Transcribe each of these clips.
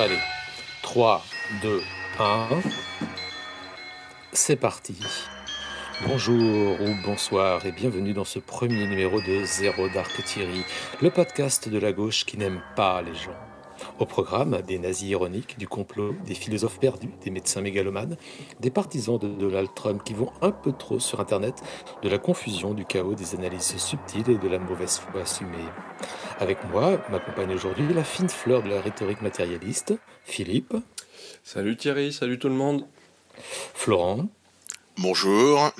Allez, 3, 2, 1. C'est parti. Bonjour ou bonsoir et bienvenue dans ce premier numéro de Zéro Dark Thierry, le podcast de la gauche qui n'aime pas les gens. Au programme, des nazis ironiques, du complot, des philosophes perdus, des médecins mégalomanes, des partisans de Donald Trump qui vont un peu trop sur Internet, de la confusion, du chaos, des analyses subtiles et de la mauvaise foi assumée. Avec moi, m'accompagne aujourd'hui la fine fleur de la rhétorique matérialiste, Philippe. Salut Thierry, salut tout le monde. Florent. Bonjour.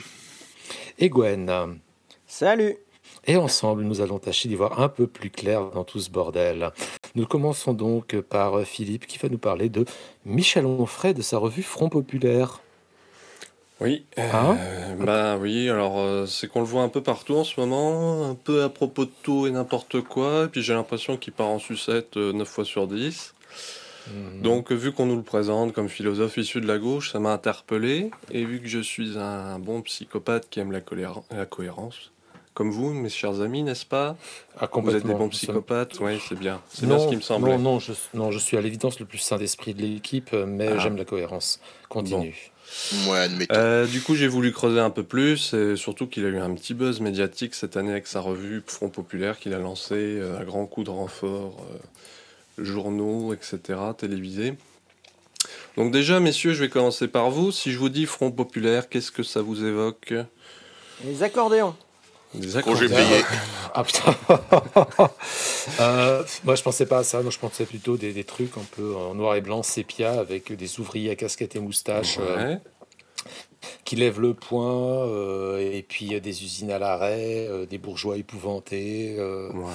Et Gwen. Salut. Et ensemble, nous allons tâcher d'y voir un peu plus clair dans tout ce bordel. Nous commençons donc par Philippe qui va nous parler de Michel Onfray de sa revue Front Populaire. Oui, Hein euh, bah oui, alors euh, c'est qu'on le voit un peu partout en ce moment, un peu à propos de tout et n'importe quoi, et puis j'ai l'impression qu'il part en sucette euh, 9 fois sur 10. Mhm. Donc euh, vu qu'on nous le présente comme philosophe issu de la gauche, ça m'a interpellé, et vu que je suis un bon psychopathe qui aime la cohérence, comme vous, mes chers amis, n'est-ce pas Ah, Vous êtes des bons psychopathes, oui, c'est bien, c'est bien ce qui me semblait. Non, non, je, non, je suis à l'évidence le plus sain d'esprit de l'équipe, mais Ah. j'aime la cohérence. Continue. Ouais, admettons. Euh, du coup, j'ai voulu creuser un peu plus, et surtout qu'il a eu un petit buzz médiatique cette année avec sa revue Front Populaire qu'il a lancé euh, à grands coups de renfort, euh, journaux, etc., télévisés. Donc déjà, messieurs, je vais commencer par vous. Si je vous dis Front Populaire, qu'est-ce que ça vous évoque? Les accordéons. Des Congé accordéons. payé. Ah putain Euh, Moi je pensais pas à ça, moi je pensais plutôt des, des trucs un peu en noir et blanc, sépia, avec des ouvriers à casquette et moustache euh, qui lèvent le poing, euh, et puis euh, des usines à l'arrêt, euh, des bourgeois épouvantés, euh, ouais.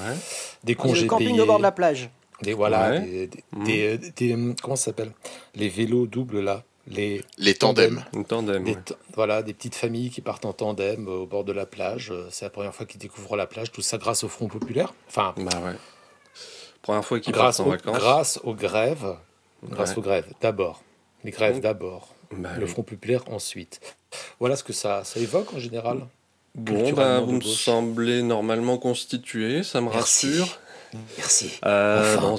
des C'est congés le camping payés. au bord de la plage. Des voilà, Ouais. des, des- Mhm. des- des- comment ça s'appelle? Les vélos doubles là, les Les tandems. Un tandem. ouais. voilà, des petites familles qui partent en tandem euh, au bord de la plage. Euh, C'est la première fois qu'ils découvrent la plage, tout ça grâce au Front Populaire. Enfin, Bah ouais. Première fois qu'ils partent en au- vacances. grâce aux grèves. Grâce Ouais. aux grèves, d'abord. Les grèves d'abord. Bah Le oui. Front Populaire ensuite. Voilà ce que ça, ça évoque en général. Bon, bah, vous me semblez normalement constitué, ça me Merci. rassure. Merci. Euh, Enfin. non.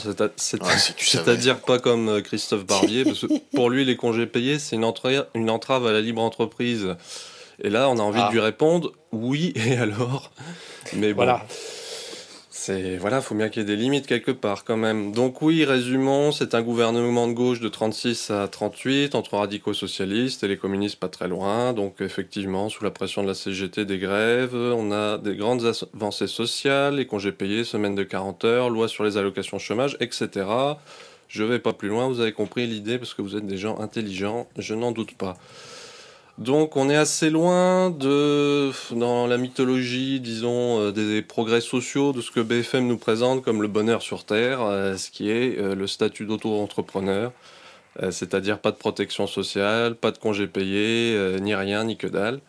C'est-à-dire pas comme euh, Christophe Barbier, parce que pour lui, les congés payés, c'est une, entra- une entrave à la libre entreprise. Et là, on a envie Ah. de lui répondre oui, et alors? Mais bon, Voilà. C'est voilà, faut bien qu'il y ait des limites quelque part quand même. Donc oui, résumons, c'est un gouvernement de gauche de 36 à 38 entre radicaux socialistes et les communistes pas très loin. Donc effectivement, sous la pression de la CGT des grèves, on a des grandes avancées sociales, les congés payés, semaine de 40 heures, loi sur les allocations chômage, etc. Je vais pas plus loin, vous avez compris l'idée parce que vous êtes des gens intelligents, je n'en doute pas. Donc on est assez loin de dans la mythologie, disons, euh, des progrès sociaux de ce que BFM nous présente comme le bonheur sur Terre, euh, ce qui est euh, le statut d'auto-entrepreneur, c'est-à-dire pas de protection sociale, pas de congés payés, ni rien, ni que dalle.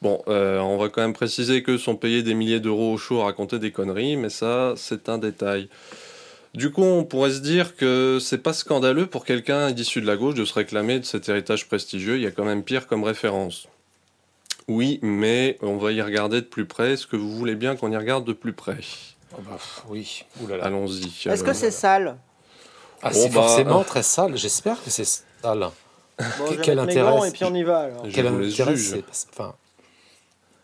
Bon, on va quand même préciser qu'eux sont payés des milliers d'euros au show à raconter des conneries, mais ça, c'est un détail. Du coup, on pourrait se dire que c'est pas scandaleux pour quelqu'un issu de la gauche de se réclamer de cet héritage prestigieux. Il y a quand même pire comme référence. Oui, mais on va y regarder de plus près. Est-ce que vous voulez bien qu'on y regarde de plus près? Oh bah, oui. Allons-y. Est-ce que c'est sale? Ah, c'est bah, forcément euh. très sale. J'espère que c'est sale. Bon, vais quel intérêt, et puis on y va alors. Je Quel intérêt Enfin.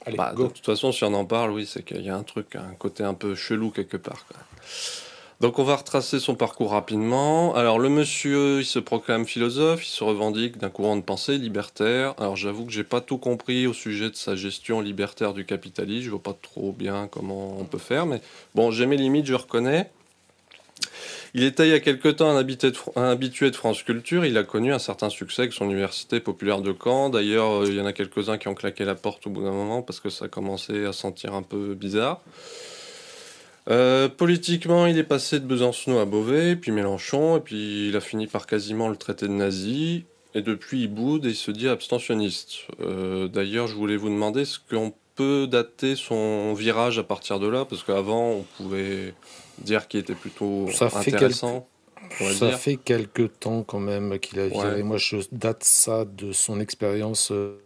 Allez, Bah, de toute façon, si on en parle, oui, c'est qu'il y a un truc, un côté un peu chelou quelque part. quoi. Donc on va retracer son parcours rapidement. Alors le monsieur, il se proclame philosophe, il se revendique d'un courant de pensée libertaire. Alors j'avoue que j'ai pas tout compris au sujet de sa gestion libertaire du capitalisme. Je vois pas trop bien comment on peut faire, mais bon, j'ai mes limites, je reconnais. Il était il y a quelque temps un habitué, de, Fr- un habitué de France Culture. Il a connu un certain succès avec son université populaire de Caen. D'ailleurs, euh, il y en a quelques-uns qui ont claqué la porte au bout d'un moment parce que ça commençait à sentir un peu bizarre. Euh, politiquement, il est passé de Besancenot à Beauvais, puis Mélenchon, et puis il a fini par quasiment le traité de nazi. Et depuis, il boude et il se dit abstentionniste. Euh, D'ailleurs, je voulais vous demander est-ce qu'on peut dater son virage à partir de là Parce qu'avant, on pouvait dire qu'il était plutôt Ça fait intéressant. on va Ça dire. fait quelque temps quand même qu'il a viré. Ouais. Moi, je date ça de son expérience euh,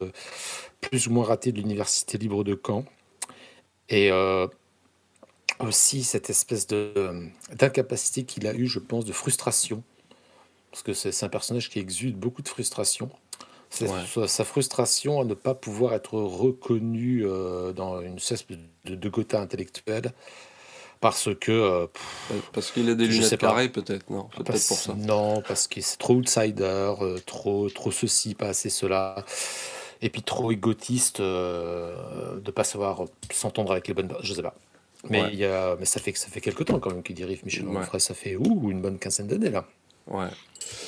plus ou moins ratée de l'Université libre de Caen. Et euh, aussi cette espèce de, euh, d'incapacité qu'il a eue, je pense, de frustration parce que c'est c'est un personnage qui exude beaucoup de frustration. C'est Ouais. sa, sa frustration à ne pas pouvoir être reconnu euh, dans une espèce de, de Gotha intellectuel parce que euh, pff, Parce qu'il a des lunettes carrées, peut-être, non Peut-être parce- pour ça. non parce que c'est trop outsider, euh, trop trop ceci, pas assez cela, et puis trop égotiste euh, de pas savoir s'entendre avec les bonnes, je sais pas. Mais Ouais. il y a, mais ça fait ça fait quelque temps quand même qu'il dérive Michel Ouais. Onfray, ça fait ouh, une bonne quinzaine d'années là. Ouais.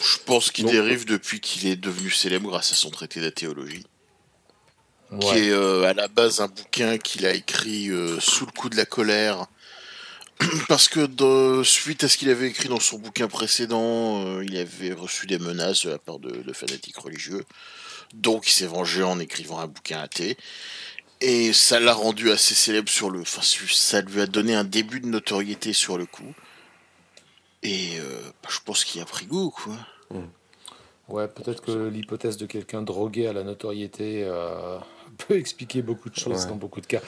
Je pense qu'il Donc- dérive depuis qu'il est devenu célèbre grâce à son traité de la théologie, qui est euh, à la base un bouquin qu'il a écrit euh, sous le coup de la colère. Parce que de- suite à ce qu'il avait écrit dans son bouquin précédent, euh, il avait reçu des menaces de la part de, de fanatiques religieux. Donc il s'est vengé en écrivant un bouquin athée. Et ça l'a rendu assez célèbre sur le... Enfin, ça lui a donné un début de notoriété sur le coup. Et euh, bah, je pense qu'il a pris goût, quoi. Ouais, peut-être que l'hypothèse de quelqu'un drogué à la notoriété euh, peut expliquer beaucoup de choses Ouais. dans beaucoup de cas.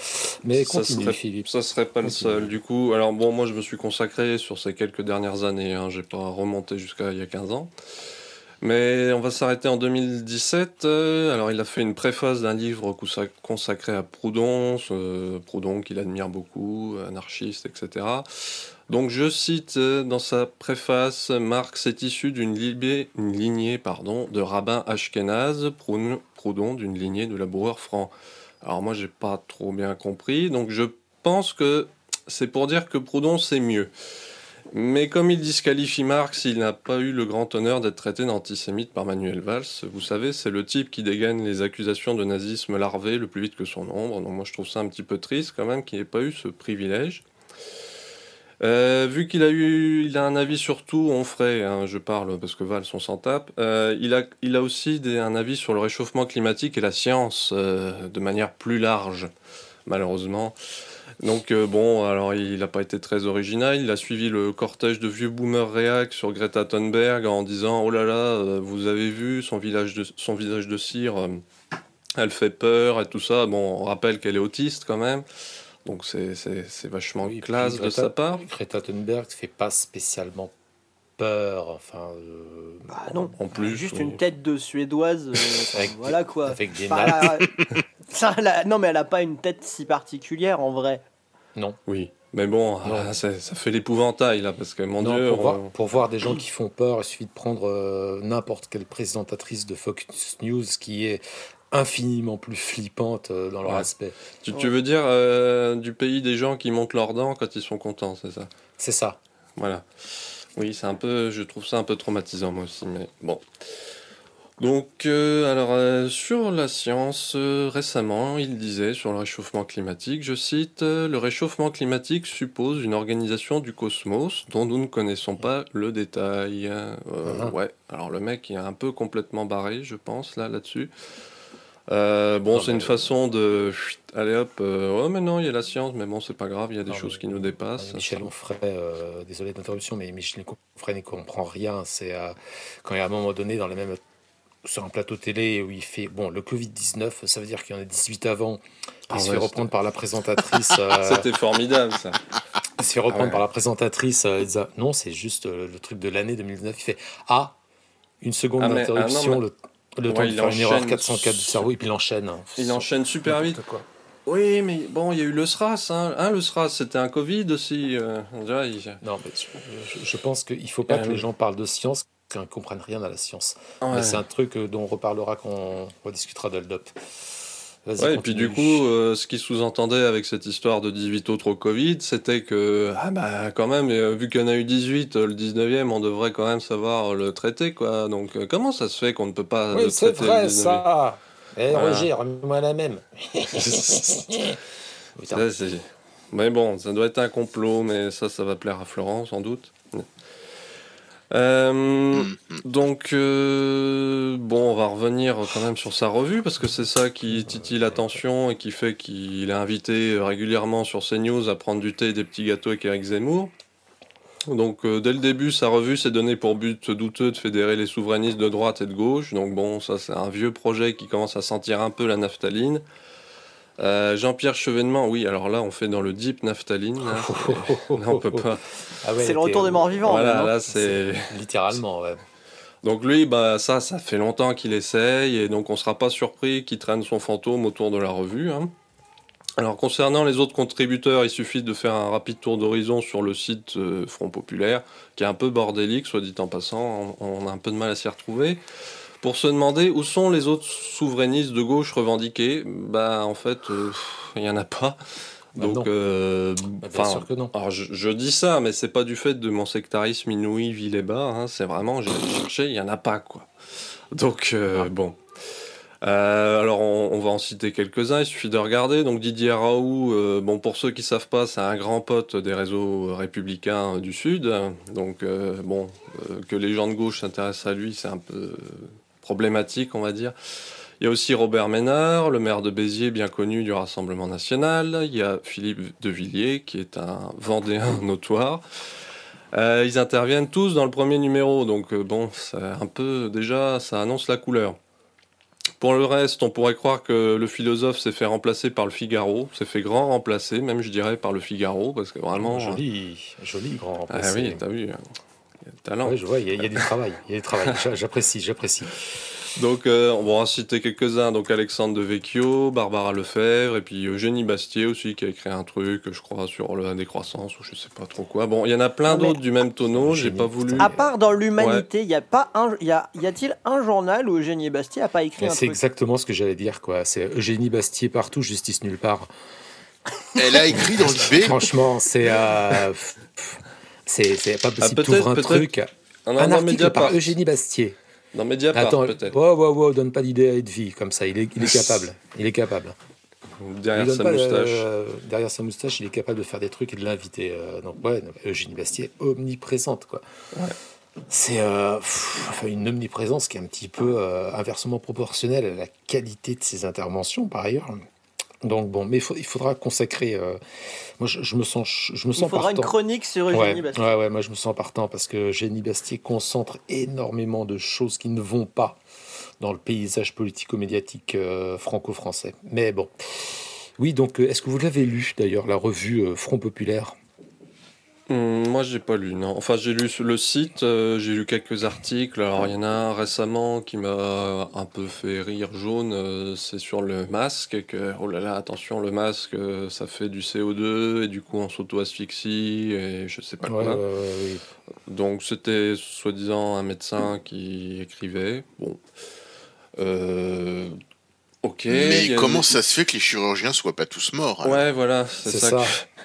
Mais ça continue, serait, Philippe. ça serait pas le seul. Du coup, alors bon, moi je me suis consacré sur ces quelques dernières années. Hein, J'ai pas remonté jusqu'à il y a 15 ans. Mais on va s'arrêter en 2017. euh, alors il a fait une préface d'un livre consac- consacré à Proudhon, Proudhon qu'il admire beaucoup, anarchiste, etc. Donc je cite euh, dans sa préface, Marx est issu d'une lignée de rabbins ashkénazes, Proudhon Proudhon d'une lignée de laboureurs francs. Alors moi j'ai pas trop bien compris, donc je pense que c'est pour dire que Proudhon c'est mieux. Mais comme il disqualifie Marx, il n'a pas eu le grand honneur d'être traité d'antisémite par Manuel Valls. Vous savez, c'est le type qui dégaine les accusations de nazisme larvé le plus vite que son ombre. Donc moi je trouve ça un petit peu triste quand même qu'il n'ait pas eu ce privilège. Euh, vu qu'il a eu, il a un avis sur tout, on ferait, hein, je parle parce que Valls on s'en tape. Euh, il a, aussi un avis sur le réchauffement climatique et la science euh, de manière plus large, malheureusement. Donc euh, bon, alors il n'a pas été très original. Il a suivi le cortège de vieux boomers réac sur Greta Thunberg en disant oh là là, euh, vous avez vu son village de son visage de cire, euh, elle fait peur et tout ça. Bon, on rappelle qu'elle est autiste quand même. Donc c'est vachement Oui, classe de sa part. Greta Thunberg fait pas spécialement peur, enfin. euh, Bah non. En plus, Juste oui. une tête de suédoise. euh, Avec- voilà quoi. Avec des Enfin, nattes. a- ça, elle a- Non, mais elle a pas une tête si particulière en vrai. Non. Oui, mais bon, ah, ça, ça fait l'épouvantail là, parce que mon Non, Dieu, pour, voir, on- pour voir des gens qui font peur, il suffit de prendre euh, n'importe quelle présentatrice de Fox News qui est infiniment plus flippante euh, dans leur Ouais. aspect. tu, tu veux dire euh, du pays des gens qui montent leurs dents quand ils sont contents, c'est ça? C'est ça. Voilà. Oui, c'est un peu, je trouve ça un peu traumatisant moi aussi, mais bon. Donc, euh, alors, euh, sur la science, euh, récemment, il disait sur le réchauffement climatique, je cite, Le réchauffement climatique suppose une organisation du cosmos dont nous ne connaissons pas le détail. Mhm. Ouais, alors le mec il est un peu complètement barré, je pense, là, là-dessus. Euh, bon, c'est une façon de... chut, Allez hop, euh, oh mais non, il y a la science, mais bon, c'est pas grave, il y a des Non, choses mais- qui nous dépassent. Michel Onfray, euh, désolé d'interruption, mais Michel Onfray ne comprend rien. C'est quand il y a un moment donné dans la même sur un plateau télé où il fait bon le Covid 19, ça veut dire qu'il y en a 18 avant. Il Ah se ouais, fait reprendre par la présentatrice. euh, C'était formidable, ça. il se fait reprendre Ah ouais. par la présentatrice. euh, Elsa. Non, c'est juste euh, le truc de l'année 2019. Il fait ah une seconde Ah, d'interruption, ah, non, le, le Ouais, temps de il faire une erreur enchaîne 404 du cerveau et puis il enchaîne. Il enchaîne super vite. Quoi. Oui, mais bon, il y a eu le SRAS. Hein, Hein, le SRAS, c'était un Covid aussi. euh, déjà, il- Non, mais je, je- je pense qu'il ne faut pas Euh, que les gens parlent de science qu'ils ne comprennent rien à la science. Ouais. C'est un truc euh, dont on reparlera quand on rediscutera. Vas-y, Ouais, et puis du coup, euh, ce qui sous-entendait avec cette histoire de 18 autres Covid, c'était que, ah bah quand même, euh, vu qu'il y en a eu 18, euh, le 19e, on devrait quand même savoir le traiter, quoi. Donc comment ça se fait qu'on ne peut pas Oui, c'est vrai, le 19e ça Eh, Voilà. Roger, remets-moi la même Mais bon, ça doit être un complot, mais ça, ça va plaire à Florent, sans doute. Euh, Mhm. donc, euh, bon, on va revenir quand même sur sa revue, parce que c'est ça qui titille l'attention et qui fait qu'il est invité régulièrement sur CNews à prendre du thé et des petits gâteaux avec Eric Zemmour. Donc, euh, dès le début, sa revue s'est donné pour but douteux de fédérer les souverainistes de droite et de gauche. Donc, bon, ça, c'est un vieux projet qui commence à sentir un peu la naphtaline. Euh, Jean-Pierre Chevènement, oui, alors là, on fait dans le deep naphtaline. là. Là, on peut pas. Ah ouais, c'est le retour des morts vivants. Voilà, hein. là, c'est. Littéralement, ouais. Donc lui, bah ça, ça fait longtemps qu'il essaye, et donc on sera pas surpris qu'il traîne son fantôme autour de la revue. hein. Alors concernant les autres contributeurs, il suffit de faire un rapide tour d'horizon sur le site euh, Front Populaire, qui est un peu bordélique, soit dit en passant, on, on a un peu de mal à s'y retrouver. Pour se demander où sont les autres souverainistes de gauche revendiqués, bah en fait, euh, il y en a pas. Bah, Donc, non. euh, Bah, bien enfin, sûr que non. alors je, je dis ça, mais c'est pas du fait de mon sectarisme inouï, vil et bas. hein, c'est vraiment, j'ai cherché, il y en a pas quoi. Donc euh, Ah. bon. Euh, alors on, on va en citer quelques-uns. Il suffit de regarder. Donc Didier Raoult, bon pour ceux qui savent pas, c'est un grand pote des réseaux républicains du Sud. Donc bon, que les gens de gauche s'intéressent à lui, c'est un peu problématique, on va dire. Il y a aussi Robert Ménard, le maire de Béziers, bien connu du Rassemblement national. Il y a Philippe de Villiers, qui est un Vendéen notoire. Euh, ils interviennent tous dans le premier numéro, donc euh, bon, c'est un peu déjà, ça annonce la couleur. Pour le reste, on pourrait croire que le philosophe s'est fait remplacer par le Figaro, s'est fait grand remplacer, même je dirais par le Figaro, parce que vraiment. Joli, joli grand Ah remplacé. oui, t'as vu, du talent. Ouais, je vois, il y, a- il y a du travail. Il y a du travail. J'a- J'apprécie, j'apprécie. Donc, euh, on va en citer quelques-uns. Donc, Alexandre de Vecchio, Barbara Lefebvre, et puis Eugénie Bastier aussi, qui a écrit un truc, je crois, sur la décroissance, ou je sais pas trop quoi. Bon, il y en a plein d'autres du même tonneau, j'ai pas voulu. À part dans l'humanité, il y a pas un, y a, y a-t-il un journal où Eugénie Bastier a pas écrit Mais un C'est exactement ce que j'allais dire, quoi. C'est Eugénie Bastier partout, justice nulle part. Elle a écrit dans l'IB. Franchement, c'est. euh, c'est pas possible. peut-être- T'ouvres un truc. Un, Un article par Eugénie Bastier. Dans Mediapart, Attends, peut-être. wow, wow, wow, donne pas d'idée à Edvi comme ça. Il est, il est capable. Il est capable. Derrière sa moustache. euh, derrière sa moustache, il est capable de faire des trucs et de l'inviter. euh, donc ouais, Eugénie Bastier, omniprésente quoi. C'est euh, enfin, une omniprésence qui est un petit peu euh, inversement proportionnelle à la qualité de ses interventions par ailleurs. Donc bon, mais il, faut- il faudra consacrer. euh, moi, je, je me sens, je me Il faudra une chronique sur Eugénie Ouais, Bastier. ouais, ouais, moi je me sens partant parce que Génie Bastier concentre énormément de choses qui ne vont pas dans le paysage politico-médiatique euh, franco-français. Mais bon. Oui, donc euh, est-ce que vous l'avez lu d'ailleurs, la revue Front Populaire? Moi, j'ai pas lu, non. Enfin, j'ai lu sur le site, euh, j'ai lu quelques articles. Alors, il y en a un récemment qui m'a un peu fait rire jaune. euh, c'est sur le masque. Que, oh là là, attention, le masque, euh, ça fait du CO2 et du coup, on s'auto-asphyxie et je sais pas Ouais, quoi. oui. Donc, c'était soi-disant un médecin qui écrivait. Bon. Euh, ok. Mais comment des- ça se fait que les chirurgiens soient pas tous morts Ouais, voilà, c'est C'est ça. ça. que-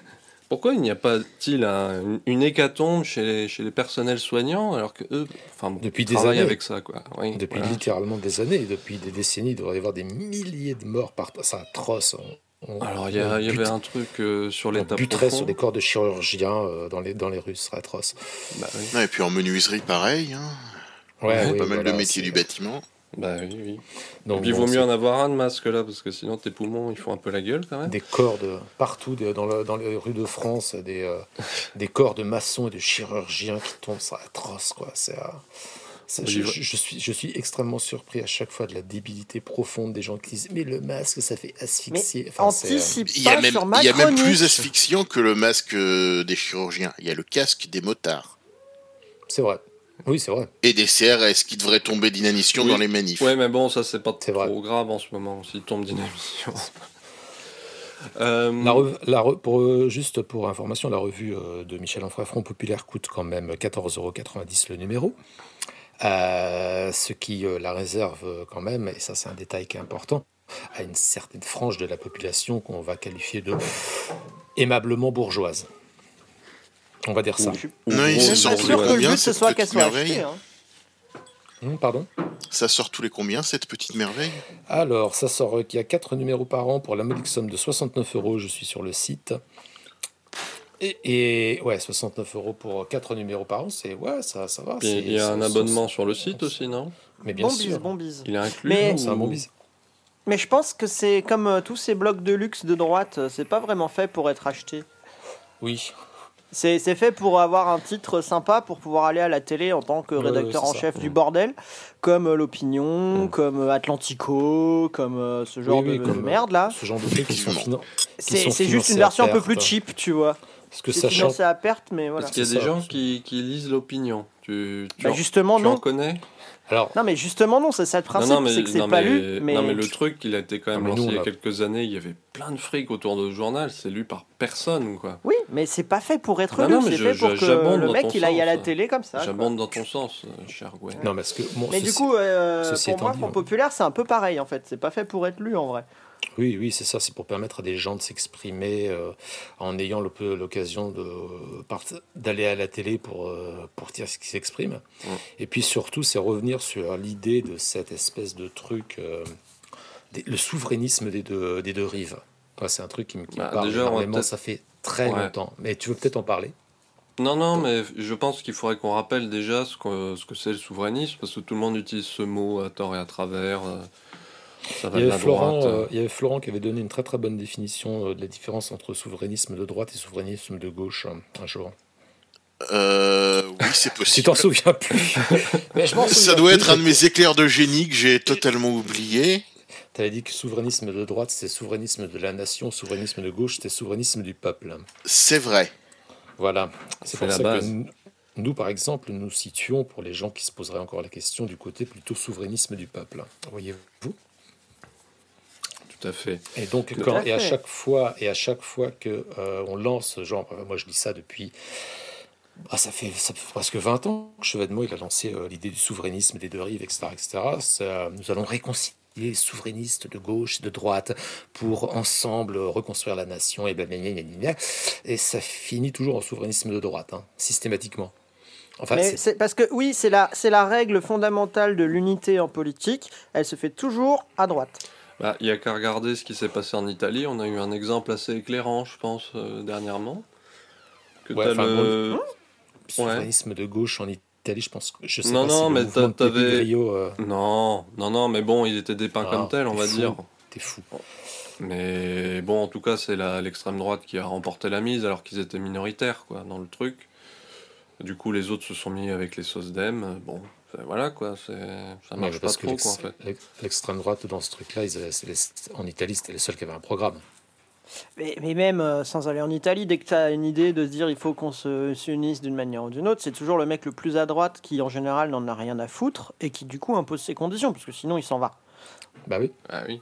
Pourquoi il n'y a pas-t-il un- une, hécatombe chez les, chez les personnels soignants alors que eux, enfin, bon, Depuis des années. avec ça, quoi. Oui, Depuis voilà. littéralement des années, depuis des décennies, il devrait y avoir des milliers de morts par. C'est atroce. On- on- Alors, il y, a- avait un truc euh, sur l'état buterait sur des corps de chirurgiens euh, dans, les, dans les rues, ce serait atroce. Bah oui, Ouais, Et puis en menuiserie, pareil. Hein. Ouais, pas oui, mal voilà, de métiers du bâtiment. Bah oui, oui. donc Et puis, il bon, vaut mieux en avoir un de masque là, parce que sinon tes poumons ils font un peu la gueule quand même. des corps de partout dans, le- dans les rues de France, des, euh, des corps de maçons et de chirurgiens qui tombent, c'est atroce quoi. C'est, euh, je, Oui, je- je suis, je suis extrêmement surpris à chaque fois de la débilité profonde des gens qui disent mais le masque ça fait asphyxier. Enfin, euh, Anticipe Il y a même, il y a même plus asphyxiant que le masque euh, des chirurgiens. Il y a le casque des motards. c'est vrai. Oui, c'est vrai. Et des CRS qui devraient tomber d'inanition Oui. dans les manifs. Ouais, mais bon, ça c'est pas trop vrai. grave en ce moment s'il tombe d'inanition. Euh, La rev- la re- pour, euh, juste pour information, la revue euh, de Michel Onfray Front Populaire coûte quand même 14,90€ le numéro. Euh, ce qui la réserve quand même, et ça c'est un détail qui est important, à une certaine frange de la population qu'on va qualifier de aimablement bourgeoise. On va dire ça. ou- Je suis ou Non, gros sûr que le but ce cette soit qu'elle petite soit merveille achetée. hein. Hum, pardon? Ça sort tous les combien, cette petite merveille? Alors, ça sort euh, qu'il y a 4 numéros par an pour la modique somme de 69 euros. Je suis sur le site. Et, et, ouais, 69 euros pour 4 numéros par an, c'est ouais, ça, ça va. Il y a un abonnement sur le site aussi, non? Mais bien Bon sûr. bise, bon bise. Il est inclus Mais- ou- un bon bise. Mais je pense que c'est comme euh, tous ces blocs de luxe de droite, euh, c'est pas vraiment fait pour être acheté. Oui. C'est c'est fait pour avoir un titre sympa pour pouvoir aller à la télé en tant que rédacteur en chef ça. du bordel, comme euh, l'opinion, Mm. comme euh, Atlantico, comme euh, ce genre Oui, oui, de, comme, de merde là. Ce genre de trucs qui sont C'est juste une version un peu plus cheap, tu vois. Parce que C'est sachant. financé à perte, mais voilà. Parce qu'il y a c'est des ça. gens qui, qui lisent l'opinion. Tu, tu, Bah, en, justement, tu en non. connais Alors, Non, mais justement, non, c'est ça le principe, c'est que c'est non, pas mais- lu. Mais... non, mais le truc, il a été quand même Non, lancé il y a quelques années. Il y avait plein de fric autour de ce journal. C'est lu par personne, quoi. Oui, mais c'est pas fait pour être Non, lu, non, mais c'est je- fait pour que j'abonde le dans mec ton il aille à la sens. télé comme ça. J'abonde dans ton sens, euh, cher Gwen. non, parce que. Bon, Mais ceci- du coup, euh, pour étant moi, dit, Front ouais. Populaire, c'est un peu pareil en fait. C'est pas fait pour être lu en vrai. Oui, oui, c'est ça. C'est pour permettre à des gens de s'exprimer euh, en ayant le l'occasion de part- d'aller à la télé pour, euh, pour dire ce qu'ils s'expriment. Mm. Et puis surtout, c'est revenir sur l'idée de cette espèce de truc, euh, des- le souverainisme des deux, des deux rives. Ouais, c'est un truc qui me, qui me Bah, parle déjà, on va énormément. peut-être- Ça fait très Ouais. longtemps. Mais tu veux peut-être en parler? Non, non, mais je pense qu'il faudrait qu'on rappelle déjà ce que ce que c'est le souverainisme, parce que tout le monde utilise ce mot à tort et à travers. euh, Ça va il y, de avait la Florent, droite. euh, il y avait Florent qui avait donné une très très bonne définition euh, de la différence entre souverainisme de droite et souverainisme de gauche euh, un jour. Euh, oui, c'est Si possible. t'en souviens plus. Mais je m'en Ça doit plus, être un de mes éclairs de génie que j'ai totalement oublié. T'avais dit que souverainisme de droite, c'est souverainisme de la nation, souverainisme de gauche, c'est souverainisme du peuple. C'est vrai. Voilà. C'est C'est pour la ça base. que nous, nous, par exemple, nous situons, pour les gens qui se poseraient encore la question, du côté plutôt souverainisme du peuple. Voyez-vous? Tout à fait. Et donc, Tout quand, à et à chaque fois, et à chaque fois que euh, on lance, genre, moi je dis ça depuis, ah, ça fait, ça fait presque 20 ans que Chevènement il a lancé euh, l'idée du souverainisme des deux rives, etc., etc. Ça, nous allons réconcilier les souverainistes de gauche et de droite pour ensemble reconstruire la nation et blablabla, et ça finit toujours en souverainisme de droite, hein, systématiquement. Enfin, Mais c'est- c'est parce que oui, c'est la, c'est la règle fondamentale de l'unité en politique. Elle se fait toujours à droite. Bah, Il y a qu'à regarder ce qui s'est passé en Italie. On a eu un exemple assez éclairant, je pense, euh, dernièrement. Que Ouais, t'as enfin, le... souverainisme de gauche en Italie, je pense je sais Non, pas non, si mais le t'avais- Grillo, euh, Non, non, non, mais bon, il était dépeint Ah, comme tel, on va fou. dire. t'es fou. Mais bon, en tout cas, c'est l'extrême droite qui a remporté la mise alors qu'ils étaient minoritaires quoi, dans le truc. Du coup, les autres se sont mis avec les sauces d'Em. Bon, voilà quoi, c'est- ça Ouais, marche pas parce que trop quoi en l'ex- fait. l'ex- l'extrême droite dans ce truc-là, en Italie, c'était les seuls qui avaient un programme. Mais, mais même euh, sans aller en Italie, dès que tu as une idée de se dire il faut qu'on se s'unisse d'une manière ou d'une autre, c'est toujours le mec le plus à droite qui en général n'en a rien à foutre et qui du coup impose ses conditions parce que sinon il s'en va. Bah oui. Ah oui.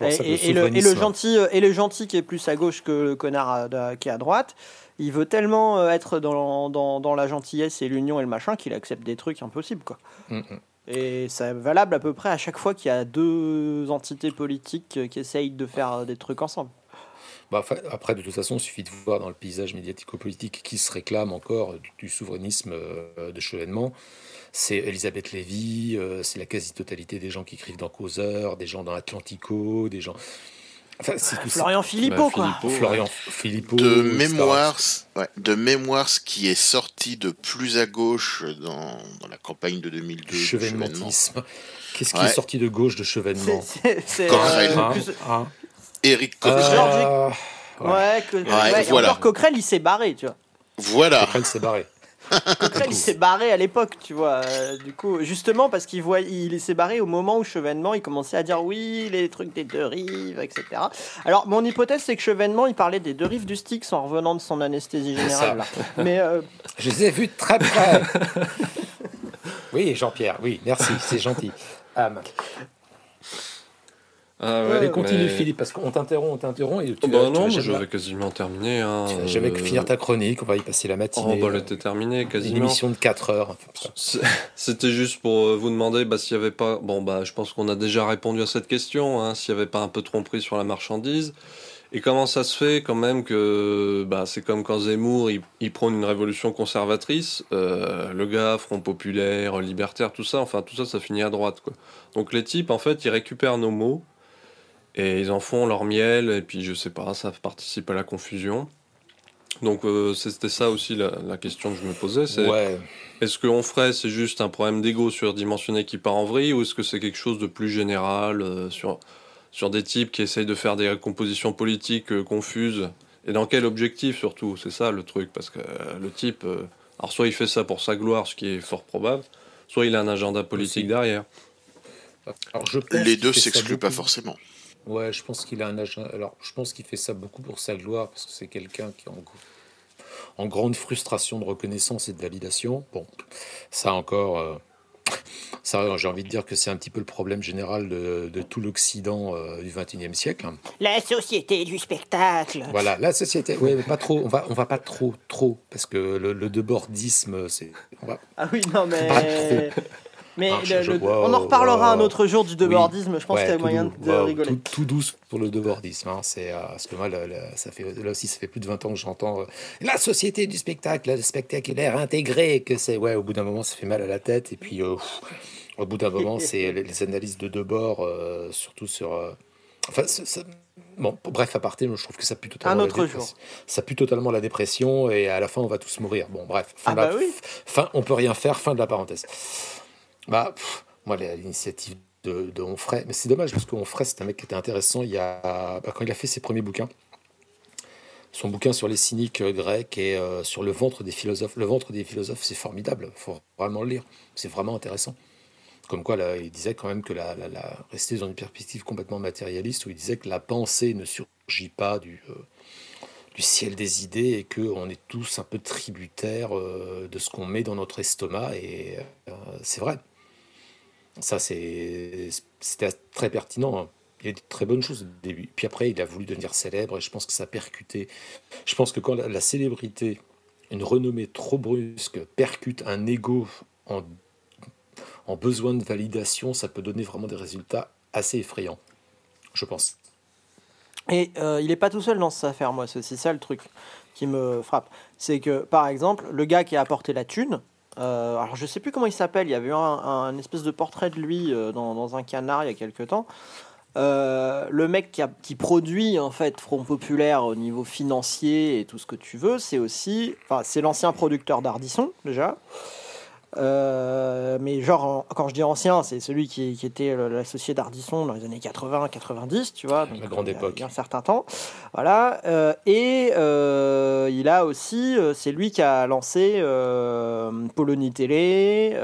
Et, le, et le souverainisme- gentil euh, et le gentil qui est plus à gauche que le connard à- de- qui est à droite, il veut tellement euh, être dans, dans, dans la gentillesse et l'union et le machin qu'il accepte des trucs impossibles quoi. Mm, mm. Et c'est valable à peu près à chaque fois qu'il y a deux entités politiques euh, qui essayent de faire euh, des trucs ensemble. Bah, après, de toute façon, il suffit de voir dans le paysage médiatico-politique qui se réclame encore du, du souverainisme euh, de chevènement. C'est Elisabeth Lévy, euh, c'est la quasi-totalité des gens qui écrivent dans Causeur, des gens dans Atlantico, des gens. Enfin. Florian Philippot Bah, quoi. Philippot, ouais. Florian Philippot. De mémoire, ouais, de mémoire, ce qui est sorti de plus à gauche dans, dans la campagne de 2002. du Chevènement. Chevènementisme. Qu'est-ce qui Ouais. est sorti de gauche de chevènement C'est- Coquerel. euh, plus- Hein Éric Euh, Coquerel. Ouais. Ouais, que, ouais, et voilà. encore Coquerel, il s'est barré, tu vois. Voilà. Coquerel s'est barré. Coquerel, il s'est barré à l'époque, tu vois. euh, du coup, justement parce qu'il voit, il s'est barré au moment où Chevènement, il commençait à dire oui, les trucs des deux rives, etc. Alors, mon hypothèse, c'est que Chevènement, il parlait des deux rives du Styx en revenant de son anesthésie générale. là. Mais euh, Je les ai vus de très près. oui, Jean-Pierre, oui, merci, c'est gentil. Am. Ah ouais, continue mais- Philippe, parce qu'on t'interrompt, on t'interrompt et tu Oh, vas, bah tu non, vas mais jamais, je vais quasiment terminer. Hein, tu vas jamais euh, finir ta chronique, on va y passer la Oh, matinée. bah, elle était terminée une quasiment. émission de 4 heures. C'était juste pour euh, vous demander bah, s'il y avait pas. Bon, bah, je pense qu'on a déjà répondu à cette question. Hein, s'il n'y avait pas un peu de tromperie sur la marchandise. Et comment ça se fait quand même que bah, c'est comme quand Zemmour il, il prône une révolution conservatrice, euh, le gars, Front Populaire, Libertaire, tout ça, enfin tout ça, ça finit à droite. Quoi. Donc les types, en fait, ils récupèrent nos mots et ils en font leur miel, et puis je sais pas, ça participe à la confusion. Donc euh, c'était ça aussi la, la question que je me posais. C'est Ouais, est-ce qu'on ferait, c'est juste un problème d'ego surdimensionné qui part en vrille, ou est-ce que c'est quelque chose de plus général euh, sur, sur des types qui essayent de faire des compositions politiques euh, confuses? Et dans quel objectif surtout? C'est ça le truc, parce que euh, le type, euh, alors soit il fait ça pour sa gloire, ce qui est fort probable, soit il a un agenda politique Aussi. derrière. Alors, je pense Les deux s'excluent pas forcément. Ouais, je pense qu'il a un agent. Alors, je pense qu'il fait ça beaucoup pour sa gloire, parce que c'est quelqu'un qui, en gros, en grande frustration de reconnaissance et de validation. Bon, ça encore, euh, ça, j'ai envie de dire que c'est un petit peu le problème général de, de tout l'Occident euh, du XXIe siècle. La société du spectacle. Voilà, la société. Oui, mais pas trop. On va, on va pas trop, trop, parce que le, le debordisme, c'est. va Ah oui, non, mais. pas trop. Mais Ah, je- le- je le- vois, on en reparlera euh, un autre jour du debordisme. Je pense Ouais, qu'il y a moyen doux. de Ouais, rigoler. Tout, tout douce pour le debordisme. Hein. C'est, euh, parce que moi, là, là, ça fait, là aussi, ça fait plus de 20 ans que j'entends euh, la société du spectacle, le spectaculaire intégré. Que c'est, ouais, au bout d'un moment, ça fait mal à la tête. Et puis, euh, pff, au bout d'un moment, c'est les, les analyses de Debord, euh, surtout sur. bon, bref, à partir, je trouve que ça pue totalement. Un la autre dépression. jour. Ça pue totalement la dépression et à la fin, on va tous mourir. Bon, bref. Fin Ah la- bah oui. Fin, on peut rien faire, fin de la parenthèse. Bah, moi, l'initiative de, de Onfray, mais c'est dommage parce que Onfray, c'est un mec qui était intéressant il y a, bah, quand il a fait ses premiers bouquins. Son bouquin sur les cyniques euh, grecs et euh, sur le ventre des philosophes. Le ventre des philosophes, c'est formidable, faut vraiment le lire. C'est vraiment intéressant. Comme quoi, il disait quand même que la, la, rester dans une perspective complètement matérialiste, où il disait que la pensée ne surgit pas du, euh, ciel des idées et qu'on est tous un peu tributaires de ce qu'on met dans notre estomac. Et c'est vrai. Ça, c'était très pertinent. hein. Il y a des très bonnes choses au début. Puis après, il a voulu devenir célèbre et je pense que ça a percuté. Je pense que quand la, célébrité, une renommée trop brusque, percute un ego en, en besoin de validation, ça peut donner vraiment des résultats assez effrayants. Je pense. Et euh, il n'est pas tout seul dans cette affaire, moi. C'est ça le truc qui me frappe. C'est que, par exemple, le gars qui a apporté la thune, euh, alors je sais plus comment il s'appelle, il y avait eu un, espèce de portrait de lui euh, dans, un canard il y a quelques temps. Euh, le mec qui, qui produit en fait Front Populaire au niveau financier et tout ce que tu veux, c'est aussi, enfin c'est l'ancien producteur d'Ardisson déjà. Euh, mais genre, en- quand je dis ancien, c'est celui qui, qui était l'associé d'Ardisson dans les années 80-90, tu vois. donc, grande il a- époque. Il y a un certain temps. Voilà. euh, et euh, il a aussi, c'est lui qui a lancé Polonie Télé.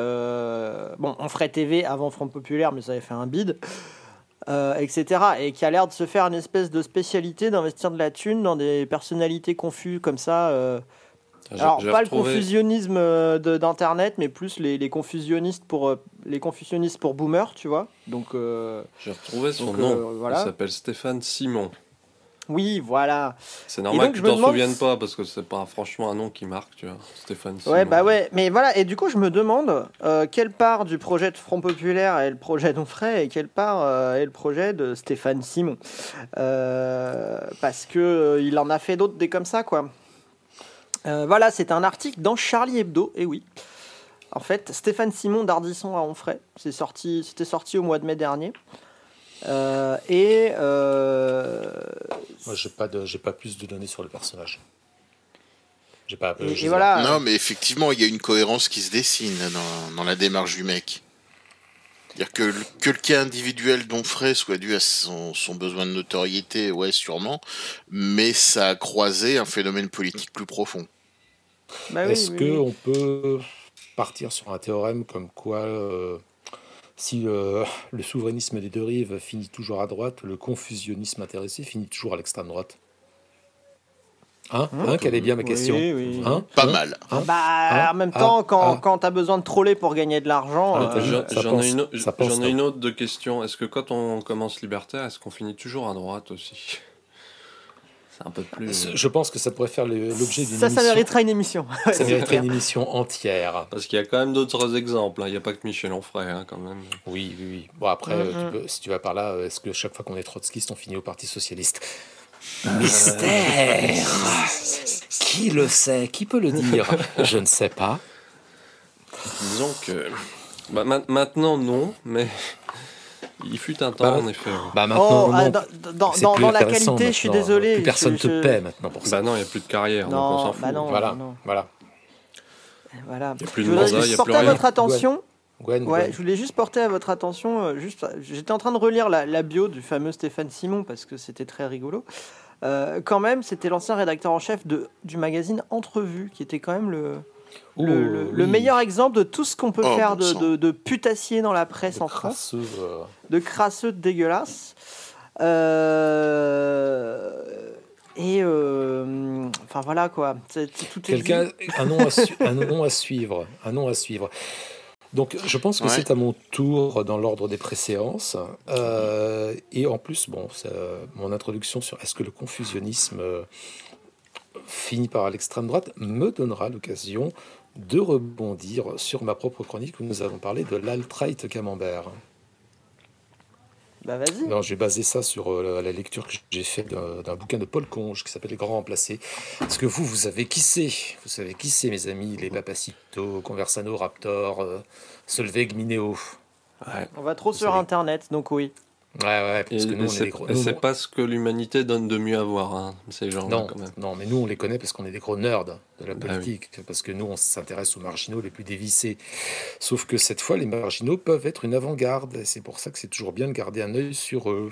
bon, on ferait TV avant Front Populaire, mais ça avait fait un bide. euh, etc. Et qui a l'air de se faire une espèce de spécialité d'investir de la thune dans des personnalités confuses comme ça. euh, alors, j'ai pas retrouvé- le confusionnisme euh, d'Internet, mais plus les, les confusionnistes pour euh, les confusionnistes pour boomers, tu vois. Donc, euh, J'ai retrouvé son Donc, nom. voilà. Il s'appelle Stéphane Simon. oui, voilà. C'est normal donc, que je t'en demande souviennes si- pas parce que c'est pas franchement un nom qui marque, tu vois. Stéphane Simon. Ouais, bah ouais. Mais voilà, et du coup, je me demande euh, quelle part du projet de Front Populaire est le projet d'Onfray et quelle part euh, est le projet de Stéphane Simon? Euh, parce que il en a fait d'autres des comme ça, quoi. Euh, voilà, c'est un article dans Charlie Hebdo, et oui. En fait, Stéphane Simon d'Ardisson à Onfray, c'est sorti, c'était sorti au mois de mai dernier. Euh, et euh, Moi, j'ai pas, de, j'ai pas plus de données sur le personnage. J'ai pas. Et- voilà. Non, mais effectivement, il y a une cohérence qui se dessine dans, dans la démarche du mec. C'est-à-dire que, le- que le cas individuel d'Onfray soit dû à son, son besoin de notoriété, ouais, sûrement, mais ça a croisé un phénomène politique plus profond. Bah Est-ce oui, que oui. on peut partir sur un théorème comme quoi euh, si le, le souverainisme des deux rives finit toujours à droite, le confusionnisme intéressé finit toujours à l'extrême droite? Hein, hein? Quelle est bien ma question? oui. Hein? Pas Hein? mal. Hein? Bah, Ah, en même ah, temps, quand, ah. quand tu as besoin de troller pour gagner de l'argent, Ah, euh, J'en ai, une, une autre de question. Est-ce que quand on commence libertaire, est-ce qu'on finit toujours à droite aussi? Un peu plus. Je pense que ça pourrait faire l'objet d'une ça, ça émission. mériterait une émission. Ça mériterait une émission entière. Parce qu'il y a quand même d'autres exemples. hein. Il n'y a pas que Michel Onfray, hein, quand même. Oui, oui, oui. Bon, après, Mm, euh, tu mm. peux- si tu vas par là, euh, est-ce que chaque fois qu'on est trotskiste, on finit au Parti Socialiste? Mystère Qui le sait? Qui peut le dire? Je ne sais pas. Disons que. Bah, ma- maintenant, non, mais. Il fut un temps, Bah, en effet. Bah maintenant, Oh, ah, non. dans, dans, C'est dans- dans la qualité, je suis désolé. Plus personne je- te je- paie maintenant pour ça. Bah non, il n'y a plus de carrière, donc on Non, s'en fout. bah non. voilà, non. voilà. Voilà. Il y a plus de je voudrais mandat, il a plus rien. votre attention. Gwen, Ouais, Gwen. je voulais juste porter à votre attention. euh, juste, j'étais en train de relire la, la bio du fameux Stéphane Simon parce que c'était très rigolo. Euh, quand même, c'était l'ancien rédacteur en chef de, du magazine Entrevue, qui était quand même le, Oh, le, le- le oui. meilleur exemple de tout ce qu'on peut Oh, faire bon de, de, de putassier dans la presse en France. euh, de crasseux de dégueulasse. Euh, Et euh, enfin voilà quoi. Quelqu'un, un, nom à un nom à suivre. Un nom à suivre. Donc, je pense que c'est à mon tour dans l'ordre des préséances. Euh, et en plus, bon, mon introduction sur est-ce que le confusionnisme finit par l'extrême droite me donnera l'occasion de rebondir sur ma propre chronique où nous avons parlé de l'alt-right camembert. Bah vas-y. Non, j'ai basé ça sur euh, la lecture que j'ai faite d'un bouquin de Paul Conge qui s'appelle Les Grands Remplacés. Est-ce que vous, vous savez qui c'est Vous savez qui c'est, mes amis Les Papacito, Conversano, Raptor, euh, Solveig, Mineo. On va trop sur Internet, donc oui. Ouais, ouais, parce que nous, on est C'est pas ce que l'humanité donne de mieux à voir, hein, ces gens non, quand même. Non, mais nous, on les connaît parce qu'on est des gros nerds de la bah politique, parce que nous, on s'intéresse aux marginaux les plus dévissés. Sauf que cette fois, les marginaux peuvent être une avant-garde, et c'est pour ça que c'est toujours bien de garder un œil sur eux.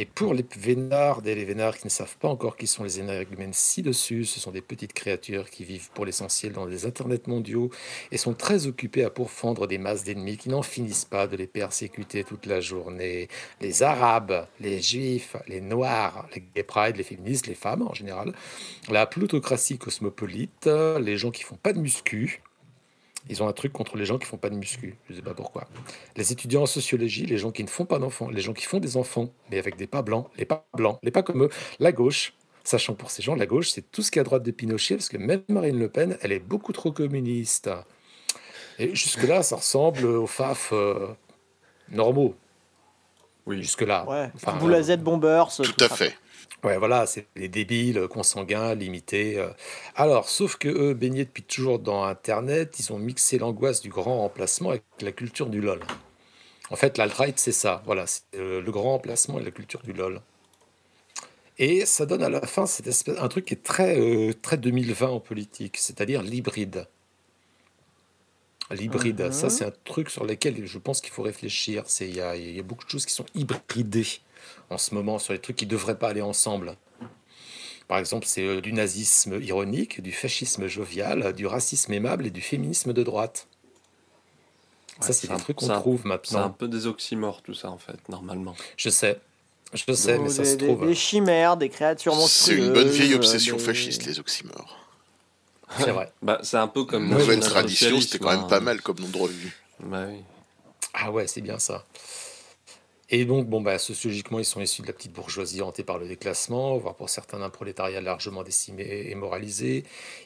Et pour les vénards et les vénards qui ne savent pas encore qui sont les énergumènes ci-dessus, ce sont des petites créatures qui vivent pour l'essentiel dans les internets mondiaux et sont très occupés à pourfendre des masses d'ennemis qui n'en finissent pas de les persécuter toute la journée. Les Arabes, les Juifs, les Noirs, les gay pride, les féministes, les femmes en général, la plutocratie cosmopolite, les gens qui font pas de muscu, ils ont un truc contre les gens qui font pas de muscu. Je sais pas pourquoi. Les étudiants en sociologie, les gens qui ne font pas d'enfants, les gens qui font des enfants, mais avec des pas blancs, les pas blancs, les pas comme eux, la gauche. Sachant que pour ces gens, la gauche, c'est tout ce qui est à droite de Pinochet, parce que même Marine Le Pen, elle est beaucoup trop communiste. Et jusque-là, ça ressemble aux FAF euh, normaux. Oui. Jusque-là. Ouais. Enfin, vous la Z-Bombers. Tout, tout à fait. Ouais, voilà, c'est les débiles, consanguins, limités. Euh. Alors, sauf que eux, baignés depuis toujours dans Internet, ils ont mixé l'angoisse du grand remplacement avec la culture du LOL. En fait, l'alt-right, c'est ça. Voilà, c'est euh, le grand remplacement et la culture du LOL. Et ça donne à la fin cette espèce, un truc qui est très, euh, très 2020 en politique, c'est-à-dire l'hybride. L'hybride, ça mhm. c'est un truc sur lequel je pense qu'il faut réfléchir. Il y a, y a beaucoup de choses qui sont hybridées en ce moment sur les trucs qui ne devraient pas aller ensemble. Par exemple, c'est euh, du nazisme ironique, du fascisme jovial, du racisme aimable et du féminisme de droite. ça, c'est des trucs qu'on trouve maintenant. C'est un peu des oxymores, tout ça, en fait, normalement. Je sais. Je sais, mais ça se trouve. Des chimères, des créatures monstrueuses. C'est une bonne vieille obsession fasciste, les oxymores. C'est vrai. bah, c'est un peu comme. Nouvelle tradition, c'était quand même pas mal comme nom de revue. Bah oui. Ah ouais, c'est bien ça. Et donc, bon, bah, sociologiquement, ils sont issus de la petite bourgeoisie hantée par le déclassement, voire pour certains d'un prolétariat largement décimé et moralisé.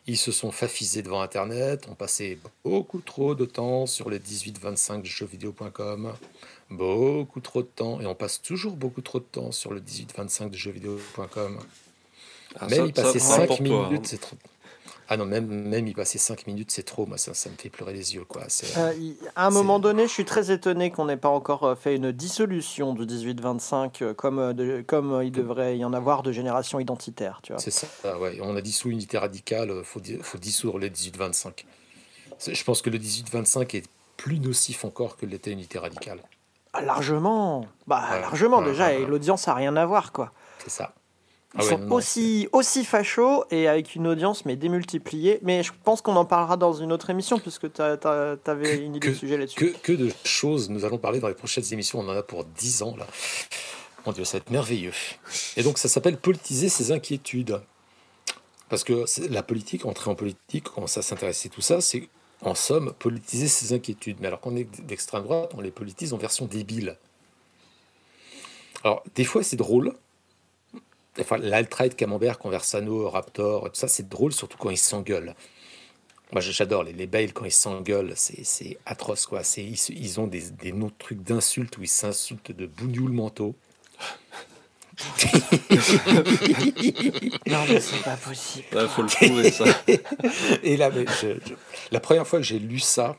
Ils se sont fafisés devant Internet, ont passé beaucoup trop de temps sur les 18-25 jeuxvideo.com, beaucoup trop de temps, et on passe toujours beaucoup trop de temps sur le 18-25 de jeuxvideo.com. Ah, Même y passer 5 minutes, hein. c'est trop. Ah non, même, même y passer 5 minutes, c'est trop. Moi, ça, ça me fait pleurer les yeux. Quoi. Euh, à un moment donné, je suis très étonné qu'on n'ait pas encore euh, fait une dissolution du 18-25 euh, comme, comme il devrait y en avoir de génération identitaire. C'est ça, ouais. On a dissous l'unité radicale, il faut, faut dissoudre le 18-25. Je pense que le 18-25 est plus nocif encore que l'était unité radicale. Ah, largement. Bah, largement, déjà, et l'audience a rien à voir, quoi. C'est ça. Ils ah sont aussi, aussi fachos et avec une audience mais démultipliée. Mais je pense qu'on en parlera dans une autre émission puisque tu avais une idée de sujet là-dessus. Que, que, de choses nous allons parler dans les prochaines émissions. On en a pour 10 ans là. Mon Dieu, ça va être merveilleux. Et donc ça s'appelle politiser ses inquiétudes. Parce que la politique, entrer en politique, commencer à s'intéresser à tout ça, c'est en somme politiser ses inquiétudes. Mais alors qu'on est d'extrême droite, on les politise en version débile. Alors des fois c'est drôle, Enfin, l'alt-right, Camembert, Conversano, Raptor, tout ça, c'est drôle, surtout quand ils s'engueulent. Moi, j'adore les, les Bales quand ils s'engueulent, c'est atroce, quoi. Ils, ils ont des, des noms de trucs d'insultes où ils s'insultent de bougnoule manteau. non, mais c'est pas possible. Il faut le trouver, ça. Et là, la première fois que j'ai lu ça,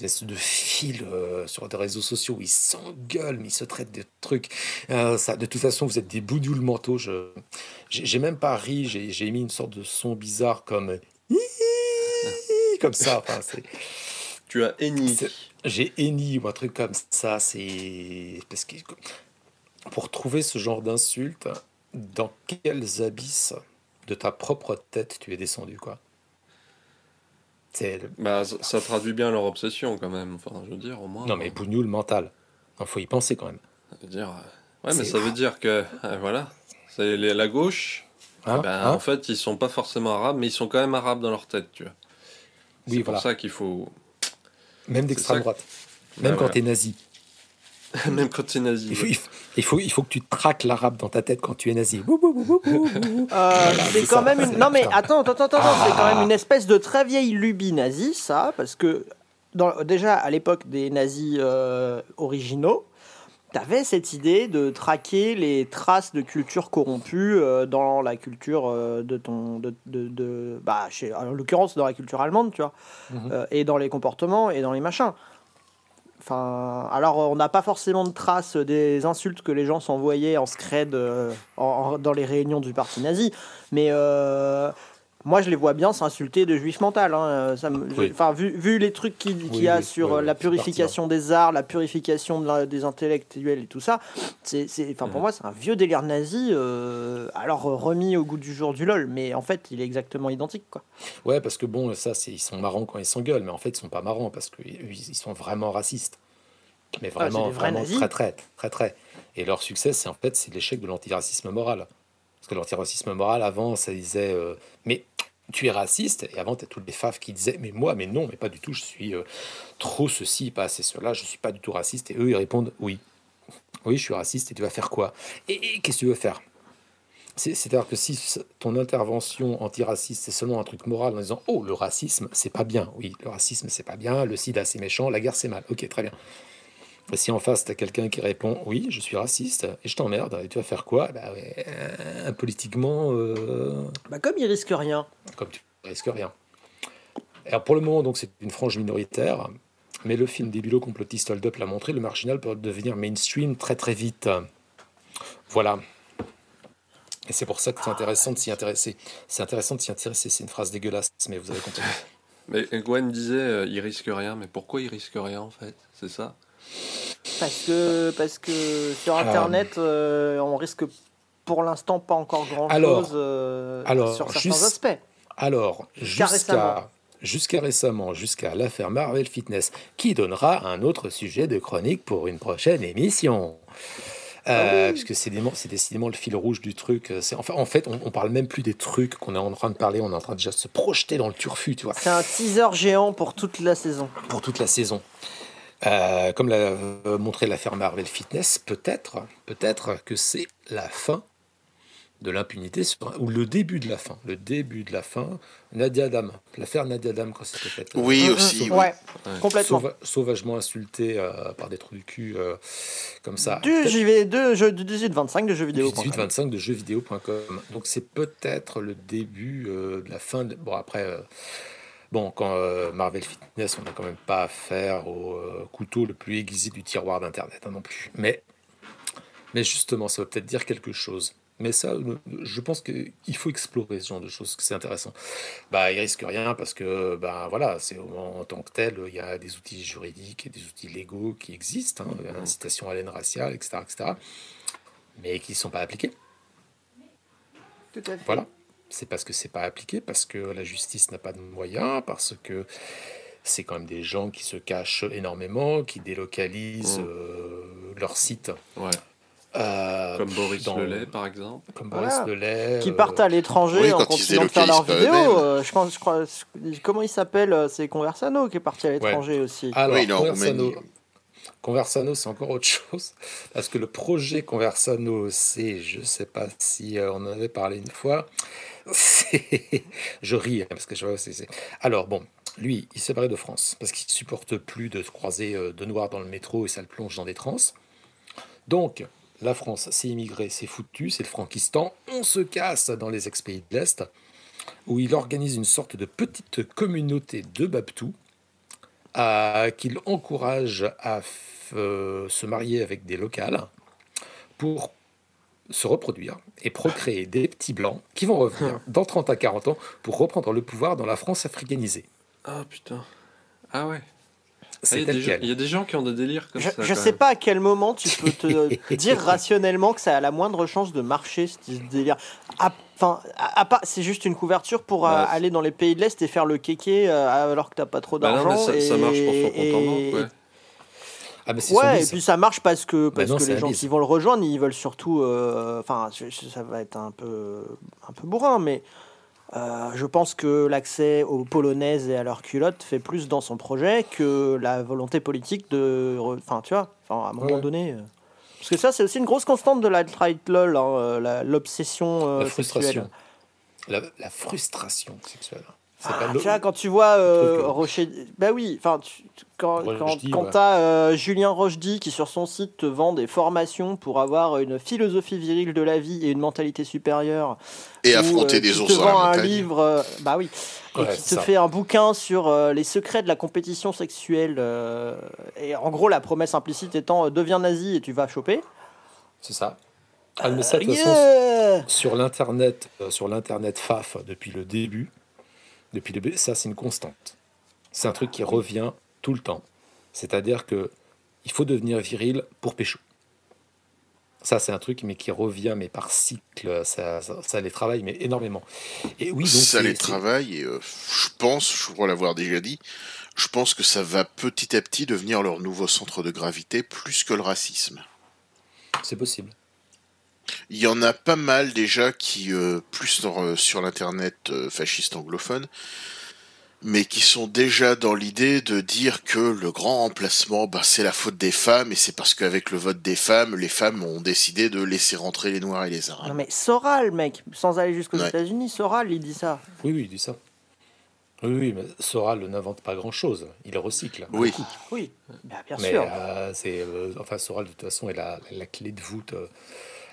de fil euh, sur des réseaux sociaux où ils s'engueulent, mais ils se traitent de trucs. Euh, ça, de toute façon, vous êtes des boudoules mentaux. Je, j'ai même pas ri, j'ai mis une sorte de son bizarre comme comme ça. Enfin, tu as henni. J'ai henni ou un truc comme ça. C'est parce que pour trouver ce genre d'insulte, dans quels abysses de ta propre tête tu es descendu, quoi? Bah, ça, traduit bien leur obsession quand même. Enfin, je veux dire, au moins. Non, mais nous le mental. Il faut y penser quand même. Ça veut dire. Euh, ouais, mais ça veut dire que. Euh, voilà. C'est la gauche. Hein, Ben, hein en fait, ils sont pas forcément arabes, mais ils sont quand même arabes dans leur tête, tu vois. Oui, C'est pour ça qu'il faut. Même d'extrême droite. Même quand t'es nazi. même quand c'est nazi. Il faut, ouais. il faut, il faut, il faut que tu traques l'arabe dans ta tête quand tu es nazi. Bou. Euh, c'est c'est quand ça, même une... Non mais attends, attends, attends, c'est quand Ah. même une espèce de très vieille lubie nazie, ça, parce que dans... déjà à l'époque des nazis euh, originaux, t'avais cette idée de traquer les traces de culture corrompue euh, dans la culture euh, de ton... De, de, de- Bah, chez... en l'occurrence dans la culture allemande, tu vois, Mhm. Euh, et dans les comportements et dans les machins. Alors on n'a pas forcément de traces des insultes que les gens s'envoyaient en scred euh, dans les réunions du parti nazi, mais euh, moi je les vois bien s'insulter de juifs mental. hein. Ça me- Oui. Enfin, vu, vu les trucs qu'il y a oui, sur euh, la c'est purification des arts, la purification de la- des intellectuels et tout ça, c'est, enfin, pour Mhm. moi c'est un vieux délire nazi, euh, alors euh, remis au goût du jour du lol, mais en fait il est exactement identique. Quoi. Ouais, parce que bon, ça, c'est, ils sont marrants quand ils s'engueulent, mais en fait, ils sont pas marrants parce qu'ils ils sont vraiment racistes. Mais Ah, vraiment, vraiment nazis. très, très, très, très. Et leur succès, c'est en fait, c'est l'échec de l'antiracisme moral. Parce que l'antiracisme moral, avant, ça disait, euh, mais tu es raciste, et avant, tu as toutes les faves qui disaient, mais moi, mais non, mais pas du tout, je suis euh, trop ceci, pas assez cela, je suis pas du tout raciste. Et eux, ils répondent, oui. Oui, je suis raciste, et tu vas faire quoi? Et, qu'est-ce que tu veux faire? C'est- C'est-à-dire que si ton intervention antiraciste, c'est seulement un truc moral en disant Oh, le racisme, c'est pas bien. Oui, le racisme, c'est pas bien. Le sida, c'est méchant. La guerre, c'est mal. Ok, très bien. Et si en face, tu as quelqu'un qui répond Oui, je suis raciste et je t'emmerde, et tu vas faire quoi? Bah, euh, Politiquement, euh, Bah, comme il risque rien. comme tu risques rien. Alors pour le moment, donc c'est une frange minoritaire, mais le film des bulots complotistes Hold Up l'a montré, le marginal peut devenir mainstream très très vite. Voilà. Et c'est pour ça que c'est intéressant de s'y intéresser. C'est intéressant de s'y intéresser. C'est une phrase dégueulasse, mais vous avez compris. Mais Gwen disait, euh, il risque rien. Mais pourquoi il risque rien en fait? C'est ça? Parce que, parce que sur Internet, euh, on risque pour l'instant pas encore grand Alors- chose euh, sur certains aspects. Alors, Jusqu'à récemment. jusqu'à récemment, jusqu'à l'affaire Marvel Fitness, qui donnera un autre sujet de chronique pour une prochaine émission. Euh, Parce que c'est décidément, le fil rouge du truc. Enfin, en fait, on, on parle même plus des trucs qu'on est en train de parler, on est en train de déjà se projeter dans le turfu, tu vois, C'est un teaser géant pour toute la saison. pour toute la saison. Euh, comme l'a euh, montré l'affaire Marvel Fitness, peut-être, peut-être que c'est la fin de l'impunité ou le début de la fin, le début de la fin. Nadia Dam, l'affaire Nadia Dam quand c'était fait. euh, Oui, Mm, aussi. oui. Ouais, Ouais. complètement. sauva- sauvagement insulté euh, par des trous du cul euh, comme ça. Du JV, de jeu du 18-25 de jeux vidéo. 18-25 de jeuxvideo.com. Donc c'est peut-être le début euh, de la fin. De... Bon après, euh, bon quand euh, Marvel Fitness, on n'a quand même pas affaire au euh, couteau le plus aiguisé du tiroir d'internet hein, non plus. Mais mais justement, ça va peut-être dire quelque chose. Mais ça, euh, je pense qu'il faut explorer ce genre de choses, que c'est intéressant. Bah, il risque rien parce que, bah, voilà, c'est en tant que tel, il y a des outils juridiques et des outils légaux qui existent, hein, incitation à la haine raciale, etc., etc., mais qui ne sont pas appliqués. Tout à fait. Voilà. C'est parce que c'est pas appliqué, parce que la justice n'a pas de moyens, parce que c'est quand même des gens qui se cachent énormément, qui délocalisent Mm. euh, leur site. Ouais. euh, Comme Boris dans- Lelay par exemple. Comme Voilà. Boris Lelay. Qui euh, partent à l'étranger oui, en continuant de faire leurs vidéos. euh, je pense, je crois, comment il s'appelle C'est Conversano qui est parti à l'étranger aussi. Alors, Oui, en Conversano. Conversano, c'est encore autre chose. Parce que le projet Conversano, c'est, je sais pas si euh, on en avait parlé une fois, je ris, hein, parce que je vois, c'est, Alors, bon, lui, il s'est barré de France, parce qu'il supporte plus de croiser euh, de noirs dans le métro et ça le plonge dans des transes. Donc, la France, c'est immigré, c'est foutu, c'est le Frankistan, on se casse dans les ex-pays de l'Est, où il organise une sorte de petite communauté de Babtou, qu'il encourage à euh, se marier avec des locales pour se reproduire et procréer des petits blancs qui vont revenir dans 30 à 40 ans pour reprendre le pouvoir dans la France africanisée. Ah putain. Ah ouais. Ah, Il y, a des gens- quel. il y a des gens qui ont des délires comme Je, ça. je sais même. pas à quel moment tu peux te dire rationnellement que ça a la moindre chance de marcher ce délire. Enfin, à, à part, c'est juste une couverture pour euh, Bah, aller dans les pays de l'Est et faire le kéké euh, alors que t'as pas trop Bah d'argent. mais ça, marche pour son compte en banque, ouais. Ah, Ouais, et puis ça marche parce que, parce non, que les gens qui vont le rejoindre, ils veulent surtout. euh, Enfin, ça va être un peu, un peu bourrin, mais euh, je pense que l'accès aux polonaises et à leurs culottes fait plus dans son projet que la volonté politique de. Enfin, tu vois, enfin, à un moment Ouais. donné. euh, Parce que ça, c'est aussi une grosse constante de la alt-right lol, hein, euh, l'obsession euh, la sexuelle. frustration. La, la frustration sexuelle. C'est Ah, tu vois, quand tu vois euh, truc, euh, Rocher. Bah oui, enfin, quand, quand, quand ouais. t'as euh, Julien Rochdy qui, sur son site, te vend des formations pour avoir une philosophie virile de la vie et une mentalité supérieure. Et ou, affronter euh, des qui ours te vend un montagne. livre. euh, bah oui. Et Ouais, qui te ça. fait un bouquin sur euh, les secrets de la compétition sexuelle. euh, et en gros, la promesse implicite étant euh, deviens nazi et tu vas choper. C'est ça. Ah, mais ça, de toute Yeah façon, sur l'internet, euh, sur l'internet FAF depuis le début, depuis le début, ça c'est une constante. C'est un truc qui revient tout le temps. C'est-à-dire que il faut devenir viril pour pécho. Ça c'est un truc mais qui revient mais par cycle, ça, ça, ça les travaille mais énormément. Et oui donc ça les travaille et euh, je pense, je crois l'avoir déjà dit, je pense que ça va petit à petit devenir leur nouveau centre de gravité plus que le racisme. c'est possible. Il y en a pas mal déjà qui, euh, plus sur, euh, sur l'internet euh, fasciste anglophone, mais qui sont déjà dans l'idée de dire que le grand remplacement, bah, c'est la faute des femmes, et c'est parce qu'avec le vote des femmes, les femmes ont décidé de laisser rentrer les Noirs et les Arabes. Non mais Soral, mec, sans aller jusqu'aux Ouais. États-Unis, Soral, il dit ça. Oui oui il dit ça. Oui oui mais Soral n'invente pas grand chose, il recycle. Oui. Oui, bah, bien Mais sûr. euh, c'est euh, enfin Soral de toute façon est la, la clé de voûte, euh,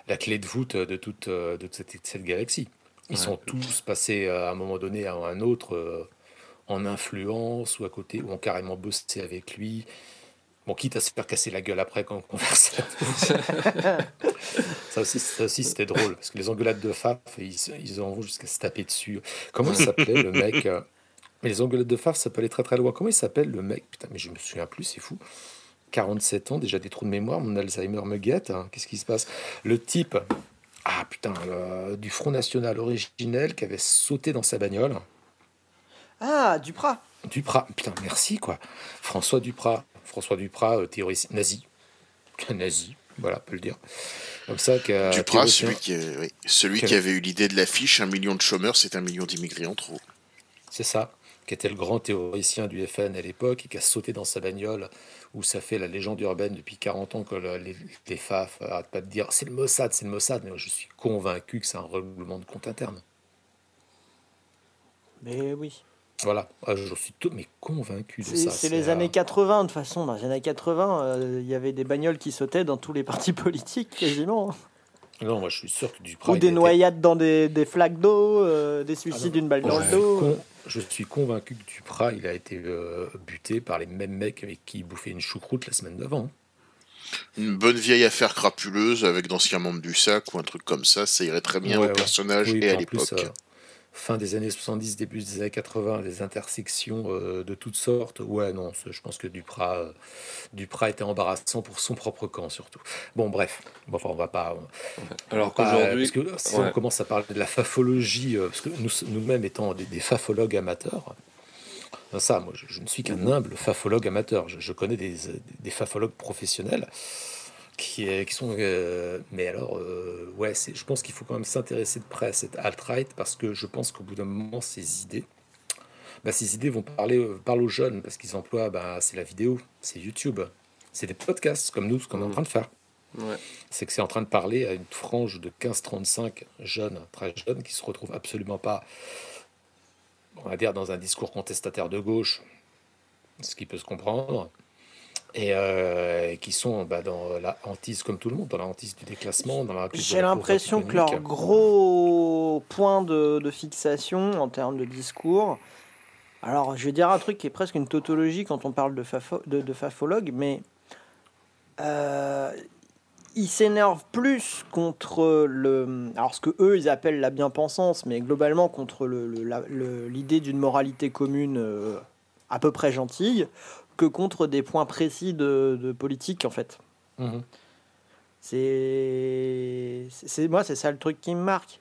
la clé de voûte de toute euh, de cette, cette galaxie. Ils sont tous passés euh, à un moment donné à un autre euh, en influence ou à côté ou ont carrément bossé avec lui. Bon, quitte à se faire casser la gueule après quand on converse. ça aussi, ça aussi c'était drôle parce que les engueulades de Faf, ils, ils en vont jusqu'à se taper dessus. Comment il s'appelait le mec Mais les engueulades de Faf, ça peut aller très très loin. Comment il s'appelle le mec? Putain, mais je me souviens plus, c'est fou. 47 ans, déjà des trous de mémoire, mon Alzheimer me guette. hein. Qu'est-ce qui se passe? Le type, ah putain, le- du Front National originel qui avait sauté dans sa bagnole. Ah, Duprat. Duprat, putain, merci quoi. François Duprat, François Duprat, euh, théoricien nazi. nazi, voilà, on peut le dire. Comme ça, qu'un Duprat, celui, qui, oui, celui qui avait eu l'idée de l'affiche, un million de chômeurs, c'est un million d'immigrés en trop. C'est ça, qui était le grand théoricien du FN à l'époque et qui a sauté dans sa bagnole, où ça fait la légende urbaine depuis 40 ans que le- les, les FAF arrêtent pas de dire c'est le Mossad, c'est le Mossad, mais moi, je suis convaincu que c'est un règlement de compte interne. Mais oui. Voilà, Ah, je suis tout mais convaincu de C'est ça. c'est les euh, années 80, de toute façon. Dans les années 80, euh, il y avait des bagnoles qui sautaient dans tous les partis politiques, quasiment. Non, moi je suis sûr que Duprat. Ou des noyades dans des, des flaques d'eau, euh, des Ah suicides non, d'une balle dans le dos. con- je suis convaincu que Duprat, il a été euh, buté par les mêmes mecs avec qui il bouffait une choucroute la semaine d'avant. Une bonne vieille affaire crapuleuse avec d'anciens membres du SAC ou un truc comme ça, ça irait très bien Ouais, au ouais. personnage Oui, et à l'époque. Fin des années 70, début des années 80, des intersections euh, de toutes sortes. Ouais, non, je pense que Duprat, euh, Duprat était embarrassant pour son propre camp, surtout. Bon, bref, bon, enfin, on va pas. on- Alors qu'aujourd'hui, Parce que si ouais. on commence à parler de la fafologie, euh, parce que nous, nous-mêmes étant des, des fafologues amateurs, euh, ça, moi, je, je ne suis qu'un humble fafologue amateur. Je, je connais des, des fafologues professionnels qui, qui sont. euh, mais alors, euh, ouais, je pense qu'il faut quand même s'intéresser de près à cette alt-right parce que je pense qu'au bout d'un moment, ces idées. bah, ces idées vont parler, euh, parler aux jeunes parce qu'ils emploient, bah, c'est la vidéo, c'est YouTube, c'est des podcasts comme nous, ce qu'on est en train de faire Ouais. c'est que c'est en train de parler à une frange de 15-35 jeunes, très jeunes, qui se retrouvent absolument pas, on va dire, dans un discours contestataire de gauche, ce qui peut se comprendre, et euh, qui sont bah, dans la hantise comme tout le monde, dans la hantise du déclassement, dans la J'ai l'impression que leur gros point de, de fixation en termes de discours, alors je vais dire un truc qui est presque une tautologie quand on parle de, fafo, de, de fafologue, mais euh, ils s'énervent plus contre le. Alors ce que eux ils appellent la bien-pensance, mais globalement contre le- le- l'idée d'une moralité commune euh, à peu près gentille, que contre des points précis de, de politique en fait. Mhm. C'est, c'est moi, c'est ça le truc qui me marque.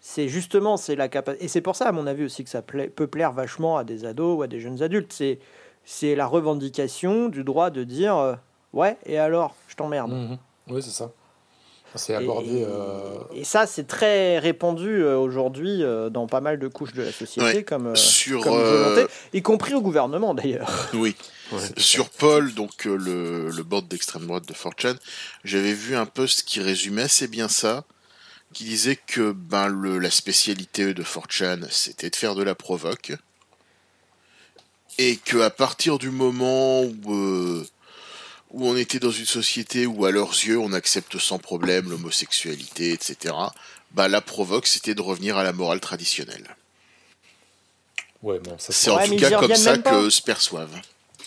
C'est justement, c'est la capacité, et c'est pour ça, à mon avis aussi, que ça peut plaire vachement à des ados ou à des jeunes adultes. C'est, c'est la revendication du droit de dire, euh, Ouais, et alors Je t'emmerde. Mhm. Oui, c'est ça. C'est abordé. Et, euh, et ça, c'est très répandu euh, aujourd'hui euh, dans pas mal de couches de la société, Ouais. comme, Sur, comme volonté, y compris au gouvernement d'ailleurs. Oui. Ouais. Sur Paul, donc le, le board d'extrême droite de 4chan, j'avais vu un post qui résumait assez bien ça, qui disait que ben, le, la spécialité de 4chan, c'était de faire de la provoque, et que à partir du moment où, euh, où on était dans une société où à leurs yeux on accepte sans problème l'homosexualité, etc., bah, la provoque, c'était de revenir à la morale traditionnelle. Ouais, bon, ça C'est en Ouais, tout cas comme ça que se perçoivent.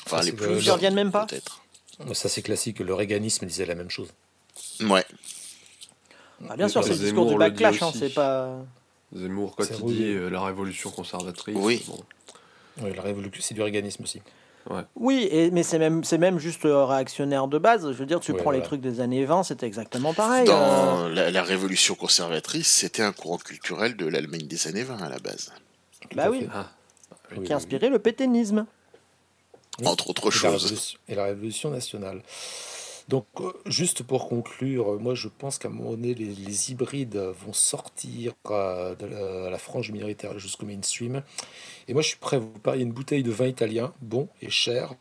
Enfin, Ah, les c'est plus Ils reviennent même pas peut-être. ça, c'est classique. Le réganisme disait la même chose. Ouais. Ah, bien sûr, c'est le discours du backlash, hein, c'est pas. Zemmour, quand il dit euh, la révolution conservatrice. Oui. bon. Oui, la révolution, c'est du réganisme aussi. Oui, et, mais c'est même, c'est même juste euh, réactionnaire de base. Je veux dire, tu Ouais, prends les trucs des années 20, c'était exactement pareil. euh. Dans la, la révolution conservatrice, c'était un courant culturel de l'Allemagne des années 20 à la base. Tout Bah oui. Ah, Oui, qui a oui, inspiré le pétainisme. oui. Entre autres choses. Et la révolution nationale. Donc, euh, juste pour conclure, euh, moi je pense qu'à un moment donné, les, les hybrides vont sortir euh, de la, la frange minoritaire jusqu'au mainstream. Et moi je suis prêt à vous parier une bouteille de vin italien, bon et cher,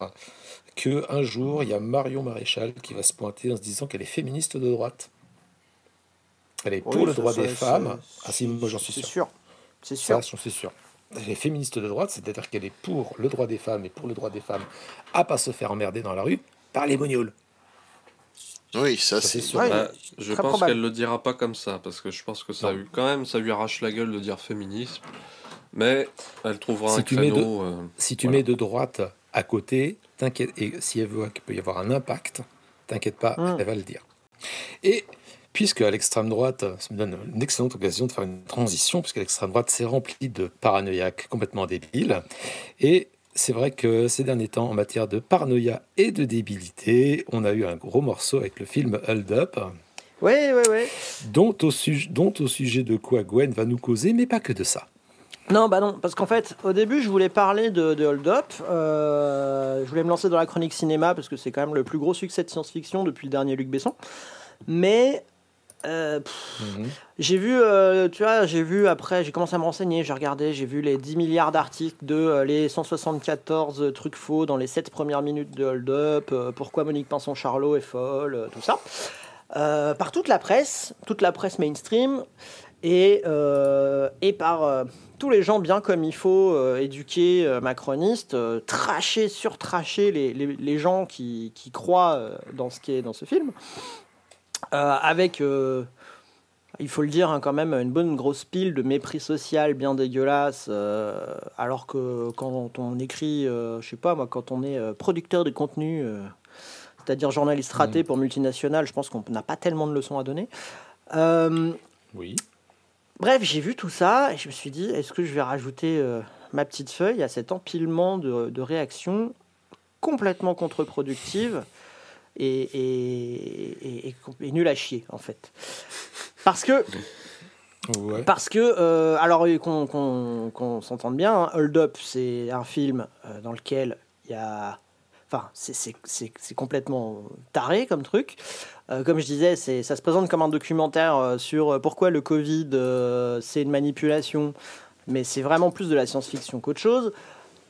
que un jour il y a Marion Maréchal qui va se pointer en se disant qu'elle est féministe de droite. Elle est pour Oui, le droit ça, des femmes. Ah si, moi j'en suis sûr. sûr. C'est sûr. J'en suis sûr. Elle est féministe de droite, c'est-à-dire qu'elle est pour le droit des femmes et pour le droit des femmes à pas se faire emmerder dans la rue par les mognoles. Oui, ça Ça, c'est sûr. Ouais, Bah, je pense probable. qu'elle le dira pas comme ça, parce que je pense que ça eu quand même, ça lui arrache la gueule de dire féminisme. Mais elle trouvera Si un tu mets créneau. euh, Si tu Voilà. mets de droite à côté, t'inquiète, et si elle voit qu'il peut y avoir un impact, t'inquiète pas, Mm. elle va le dire. Et puisque à l'extrême droite, ça me donne une excellente occasion de faire une transition, puisque l'extrême droite s'est remplie de paranoïaques complètement débiles. Et c'est vrai que ces derniers temps, en matière de paranoïa et de débilité, on a eu un gros morceau avec le film Hold Up, Oui, oui, oui. dont au, sujet, dont au sujet de quoi Gwen va nous causer, mais pas que de ça. Non, bah non, parce qu'en fait, au début, je voulais parler de, de Hold Up. Euh, je voulais me lancer dans la chronique cinéma parce que c'est quand même le plus gros succès de science-fiction depuis le dernier Luc Besson. Mais euh, Mhm. j'ai vu, euh, tu vois, j'ai vu après, j'ai commencé à me renseigner, j'ai regardé, j'ai vu les 10 milliards d'articles de euh, les 174 trucs faux dans les 7 premières minutes de Hold Up, euh, pourquoi Monique Pinson-Charlot est folle, euh, tout ça. Euh, par toute la presse, toute la presse mainstream, et, euh, et par euh, tous les gens bien comme il faut, euh, éduqués, euh, macronistes, euh, tracher, surtracher les, les, les gens qui, qui croient euh, dans ce qui est dans ce film, Euh, avec, euh, il faut le dire, hein, quand même, une bonne grosse pile de mépris social bien dégueulasse, euh, alors que quand on écrit, euh, je sais pas moi, quand on est euh, producteur de contenu, euh, c'est-à-dire journaliste raté pour multinationales, je pense qu'on n'a pas tellement de leçons à donner. Euh, Oui. Bref, j'ai vu tout ça et je me suis dit, est-ce que je vais rajouter euh, ma petite feuille à cet empilement de, de réactions complètement contre-productives et, et nul à chier, en fait. Parce que, Ouais. parce que euh, alors qu'on s'entende bien, hein, Hold Up, c'est un film euh, dans lequel il y a... Enfin, c'est- complètement taré comme truc. Euh, comme je disais, ça se présente comme un documentaire sur pourquoi le Covid, c'est une manipulation, mais c'est vraiment plus de la science-fiction qu'autre chose.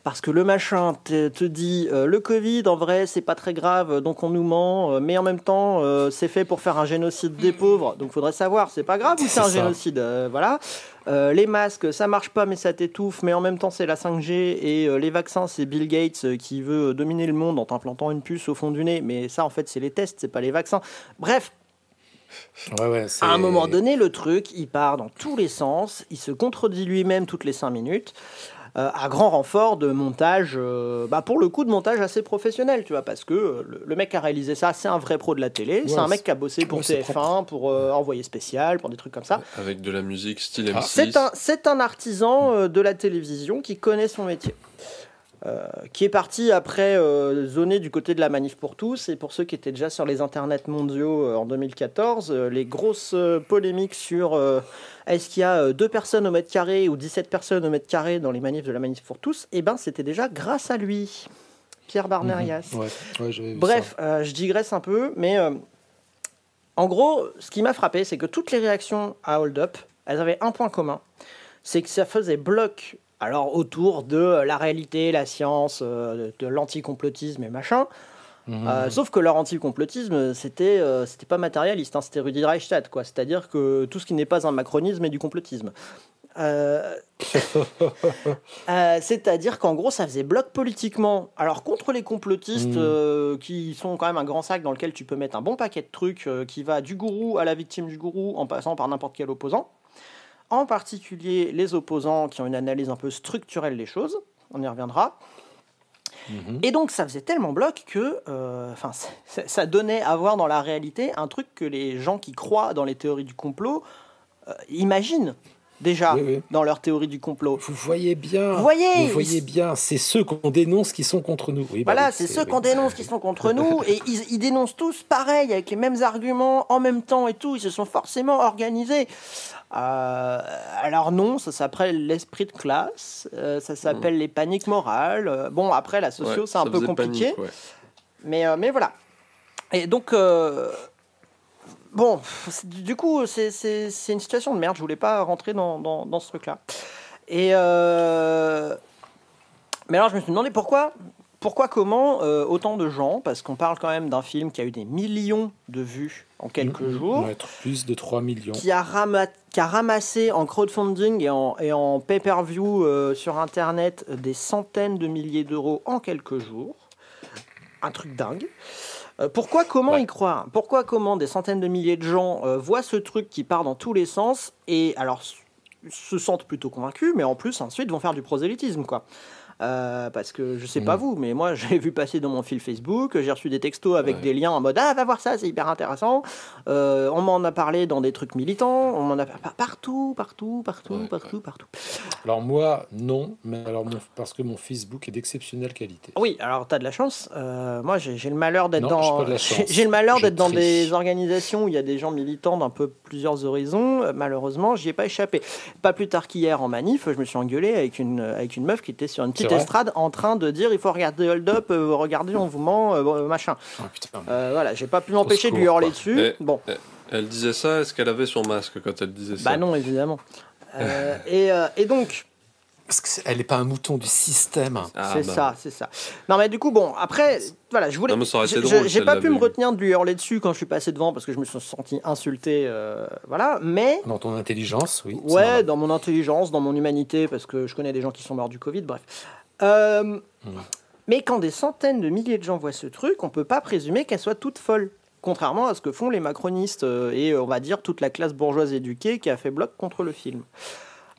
Parce que le machin te, te dit euh, le Covid en vrai c'est pas très grave donc on nous ment euh, mais en même temps euh, c'est fait pour faire un génocide des pauvres donc faudrait savoir c'est pas grave ou c'est un ça. génocide euh, voilà. Euh, les masques ça marche pas mais ça t'étouffe mais en même temps c'est la 5G et euh, les vaccins c'est Bill Gates euh, qui veut dominer le monde en t'implantant une puce au fond du nez mais ça en fait c'est les tests c'est pas les vaccins. Bref. Ouais, ouais, à un moment donné, le truc, il part dans tous les sens, il se contredit lui-même toutes les cinq minutes, euh, à grand renfort de montage, euh, bah pour le coup de montage assez professionnel, tu vois, parce que euh, le, le mec qui a réalisé ça, c'est un vrai pro de la télé, c'est un mec qui a bossé pour ouais, c'est TF1, pour euh, Envoyé Spécial, pour des trucs comme ça. Avec de la musique style Ah. M6. C'est un, artisan euh, de la télévision qui connaît son métier. Euh, qui est parti après euh, zoner du côté de la manif pour tous. Et pour ceux qui étaient déjà sur les internets mondiaux euh, en 2014, euh, les grosses polémiques sur est-ce qu'il y a deux personnes au mètre carré ou 17 personnes au mètre carré dans les manifs de la manif pour tous, et ben c'était déjà grâce à lui. Pierre Barnerias. Mhm. Ouais, ouais, Bref, je digresse un peu, mais en gros, ce qui m'a frappé, c'est que toutes les réactions à Hold Up, elles avaient un point commun, c'est que ça faisait bloc alors autour de la réalité, la science, euh, de l'anticomplotisme et machin. Mhm. Euh, sauf que leur anticomplotisme, c'était euh, c'était pas matérialiste, hein, c'était Rudi Reichstadt, quoi. C'est-à-dire que tout ce qui n'est pas un macronisme est du complotisme. Euh, C'est-à-dire qu'en gros, ça faisait bloc politiquement. Alors contre les complotistes, Mhm. qui sont quand même un grand sac dans lequel tu peux mettre un bon paquet de trucs, qui va du gourou à la victime du gourou, en passant par n'importe quel opposant. En particulier les opposants qui ont une analyse un peu structurelle des choses. On y reviendra. Mhm. Et donc ça faisait tellement bloc que euh, enfin, ça donnait à voir dans la réalité un truc que les gens qui croient dans les théories du complot euh, imaginent déjà Oui, oui. dans leur théorie du complot. Vous voyez bien. Vous voyez, Vous voyez bien. C'est ceux qu'on dénonce qui sont contre nous. Oui, bah Voilà, oui, c'est ceux oui. qu'on dénonce qui sont contre nous et ils, ils dénoncent tous pareil, avec les mêmes arguments, en même temps et tout. Ils se sont forcément organisés. Euh, alors non, ça s'appelle l'esprit de classe, euh, ça s'appelle les paniques morales. Euh, bon, après, la socio, Ouais, c'est un peu compliqué. panique, ouais. Mais, euh, mais voilà. Et donc, euh, bon, du coup, c'est- une situation de merde. Je voulais pas rentrer dans, dans, dans ce truc-là. Et. euh, mais alors, je me suis demandé pourquoi. Pourquoi, comment euh, autant de gens Parce qu'on parle quand même d'un film qui a eu des millions de vues en quelques jours, Ouais, plus de 3 millions. qui, a qui a ramassé en crowdfunding et en, et en pay-per-view euh, sur Internet des centaines de milliers d'euros en quelques jours. Un truc dingue. Euh, pourquoi, comment Ouais. y croire? Pourquoi, comment des centaines de milliers de gens euh, voient ce truc qui part dans tous les sens et alors se sentent plutôt convaincus, mais en plus ensuite vont faire du prosélytisme, quoi? Euh, parce que je sais pas Mm. vous, mais moi j'ai vu passer dans mon fil Facebook, j'ai reçu des textos avec Ouais. des liens en mode ah va voir ça, c'est hyper intéressant. Euh, on m'en a parlé dans des trucs militants, on m'en a parlé partout, partout, partout, Ouais, partout, partout. Alors moi, non, mais alors mon- parce que mon Facebook est d'exceptionnelle qualité. Oui, alors t'as de la chance. Euh, moi, j'ai le malheur d'être dans. J'ai le malheur d'être dans des organisations où il y a des gens militants d'un peu plusieurs horizons. Malheureusement, j'y ai pas échappé. Pas plus tard qu'hier en manif, je me suis engueulé avec une avec une meuf qui était sur une petite Estrade en train de dire il faut regarder Hold Up, euh, regardez on vous ment, euh, machin. Oh, putain. Euh, voilà, j'ai pas pu m'empêcher de lui hurler quoi. dessus. Et- Bon. Elle disait ça, est-ce qu'elle avait son masque quand elle disait ça Bah non, évidemment. Euh, et, euh, et donc, Parce que c'est- elle n'est pas un mouton du système. Ah, c'est bah. ça, c'est ça. Non, mais du coup, bon, après, voilà, je voulais. Non, mais ça aurait été je- drôle je- si J'ai pas pu me retenir de lui hurler dessus quand je suis passé devant parce que je me suis senti insulté, euh, voilà. Mais Dans ton intelligence, oui. ouais, dans mon intelligence, dans mon humanité, parce que je connais des gens qui sont morts du Covid, bref. Euh, Mm. Mais quand des centaines de milliers de gens voient ce truc, on peut pas présumer qu'elle soit toute folle. Contrairement à ce que font les macronistes euh, et euh, on va dire toute la classe bourgeoise éduquée qui a fait bloc contre le film.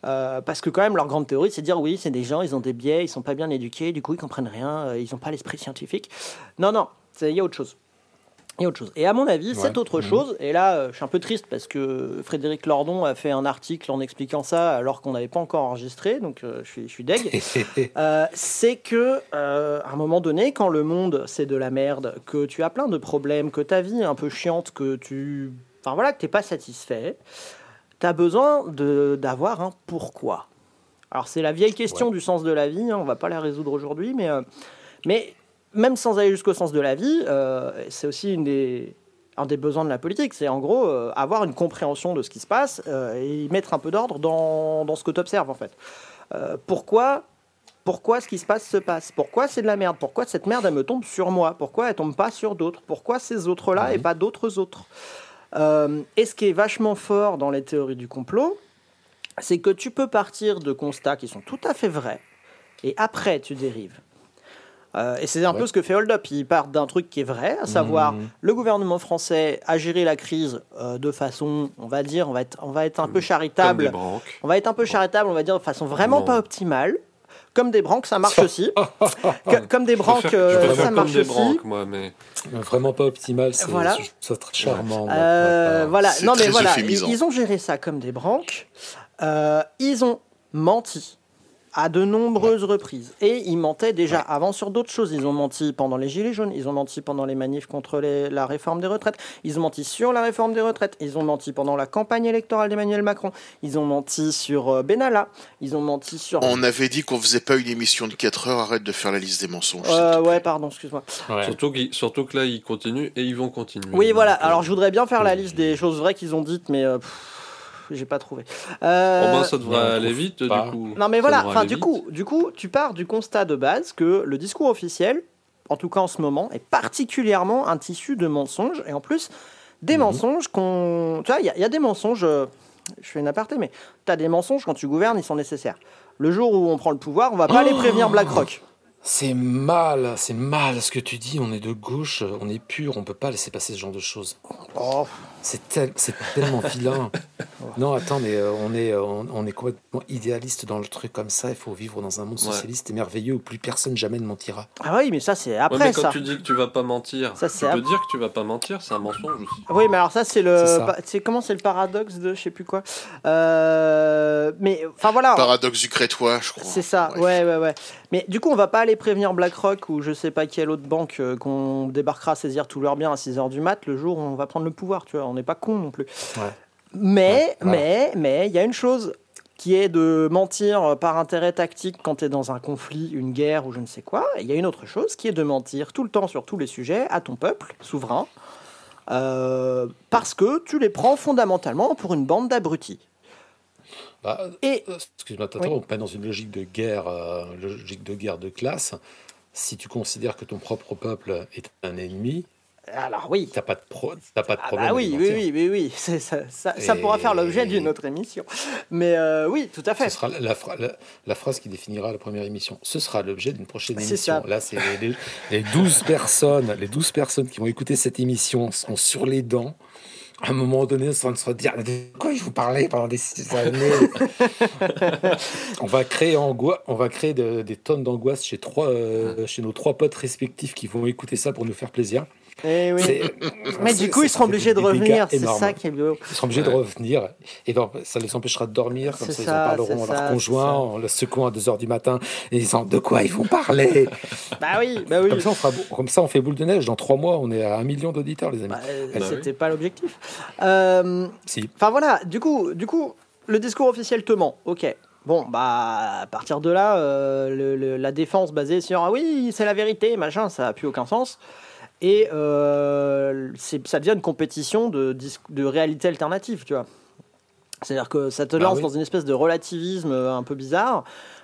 Euh, parce que quand même leur grande théorie c'est de dire oui c'est des gens ils ont des biais ils sont pas bien éduqués du coup ils comprennent rien ils ont pas l'esprit scientifique non non il y a autre chose a autre chose et à mon avis Ouais. cette autre Mhm. chose et là euh, je suis un peu triste parce que Frédéric Lordon a fait un article en expliquant ça alors qu'on n'avait pas encore enregistré donc euh, je suis je suis deg euh, c'est que euh, à un moment donné, quand le monde c'est de la merde, que tu as plein de problèmes, que ta vie est un peu chiante, que tu, enfin voilà, que t'es pas satisfait, t'as besoin de d'avoir un pourquoi. Alors c'est la vieille question Ouais. du sens de la vie, hein, on va pas la résoudre aujourd'hui, mais mais même sans aller jusqu'au sens de la vie, euh, c'est aussi une des un des besoins de la politique, c'est en gros euh, avoir une compréhension de ce qui se passe euh, et y mettre un peu d'ordre dans, dans ce que tu observes en fait. Pourquoi pourquoi ce qui se passe se passe? Pourquoi c'est de la merde? Pourquoi cette merde elle me tombe sur moi? Pourquoi elle tombe pas sur d'autres? Pourquoi ces autres-là et Mhm. pas d'autres autres? Euh, Et ce qui est vachement fort dans les théories du complot, c'est que tu peux partir de constats qui sont tout à fait vrais et après tu dérives. Euh, et c'est un peu ce que fait Hold Up. Il part d'un truc qui est vrai, à savoir Mhm. le gouvernement français a géré la crise euh, de façon, on va dire, on va être, on va être un peu Comme charitable. des branques. On va être un peu charitable, on va dire de façon vraiment Non. pas optimale. Comme des branques, ça marche aussi. Que- comme des Je branques, préfère- euh, je préfère ça comme marche des aussi. branques, moi, mais Vraiment pas optimal. C'est Voilà. ça très charmant. Euh, Ouais, voilà, C'est non mais voilà, ils, ont géré ça comme des branques. Euh, ils ont menti. À de nombreuses reprises. Et ils mentaient déjà avant sur d'autres choses. Ils ont menti pendant les Gilets jaunes, ils ont menti pendant les manifs contre la réforme des retraites, ils ont menti sur la réforme des retraites, ils ont menti pendant la campagne électorale d'Emmanuel Macron, ils ont menti sur euh, Benalla, ils ont menti sur... On avait dit qu'on faisait pas une émission de 4 heures, arrête de faire la liste des mensonges. Euh, ouais, pardon, excuse-moi. Surtout, surtout, que là, ils continuent et ils vont continuer. Oui, voilà. Euh, Alors, je voudrais bien faire la liste des choses vraies qu'ils ont dites, mais... Euh, j'ai pas trouvé. Euh... ben, ça devrait aller vite, du coup. Non, mais voilà, enfin, du coup, du coup, tu pars du constat de base que le discours officiel, en tout cas en ce moment, est particulièrement un tissu de mensonges, et en plus, des mhm. mensonges qu'on. Tu vois, il y, a des mensonges. Euh, je fais une aparté, mais tu as des mensonges quand tu gouvernes, ils sont nécessaires. Le jour où on prend le pouvoir, on va pas aller prévenir BlackRock. C'est mal, c'est mal ce que tu dis. On est de gauche, on est pur, on peut pas laisser passer ce genre de choses. Oh. C'est tellement vilain. non, attends, mais euh, on, est, euh, on, est complètement idéaliste dans le truc comme ça. Il faut vivre dans un monde socialiste et merveilleux où plus personne jamais ne mentira. Ah oui, mais ça, c'est après mais quand tu dis que tu vas pas mentir, ça, tu peux dire que tu vas pas mentir, c'est un mensonge aussi. Oui, mais alors ça, c'est le. C'est comment c'est le paradoxe de je sais plus quoi. Euh, mais enfin voilà. Paradoxe du crétois, je crois. C'est ça, ouais, ouais, ouais. Mais du coup, on va pas aller prévenir BlackRock ou je sais pas quelle autre banque euh, qu'on débarquera à saisir tous leurs biens à 6h du mat le jour où on va prendre le pouvoir, tu vois. On n'est pas con non plus. Mais, mais, mais, il y a une chose qui est de mentir par intérêt tactique quand tu es dans un conflit, une guerre ou je ne sais quoi. Il y a une autre chose qui est de mentir tout le temps sur tous les sujets à ton peuple souverain. Euh, parce que tu les prends fondamentalement pour une bande d'abrutis. Bah, et euh, excuse-moi, on est dans une logique de guerre, euh, logique de guerre de classe. Si tu considères que ton propre peuple est un ennemi, alors oui. T'as pas de pro, pas de ah problème. Ah oui, oui, oui, oui, oui, ça, ça, ça, pourra faire l'objet d'une autre émission. Mais euh, oui, tout à fait. Ce sera la, la, phrase qui définira la première émission. Ce sera l'objet d'une prochaine émission. Là, c'est les, les, 12 personnes, les 12 personnes qui vont écouter cette émission sont sur les dents à un moment donné, sans se dire de quoi je vous parlais pendant des années. on va créer on va créer des tonnes d'angoisse chez trois, euh, chez nos trois potes respectifs qui vont écouter ça pour nous faire plaisir. Eh oui. Mais du coup, ils seront obligés de revenir. C'est ça qui est beau. Ils seront obligés de revenir. Et donc, ça les empêchera de dormir. Comme ça, ils en parleront à leur conjoint en le secouant à 2h du matin et disant de quoi ils vont parler? bah oui, bah oui. Comme ça, on fera, comme ça, on fait boule de neige. Dans trois mois, on est à un million d'auditeurs, les amis. Bah, bah C'était pas l'objectif. Euh, si. Enfin voilà, du coup, du coup, le discours officiel te ment. Ok. Bon, bah, à partir de là, euh, la défense basée sur ah oui, c'est la vérité, machin, ça n'a plus aucun sens. Et euh, ça devient une compétition de, de réalité alternative, tu vois. C'est-à-dire que ça te bah lance dans une espèce de relativisme euh, un peu bizarre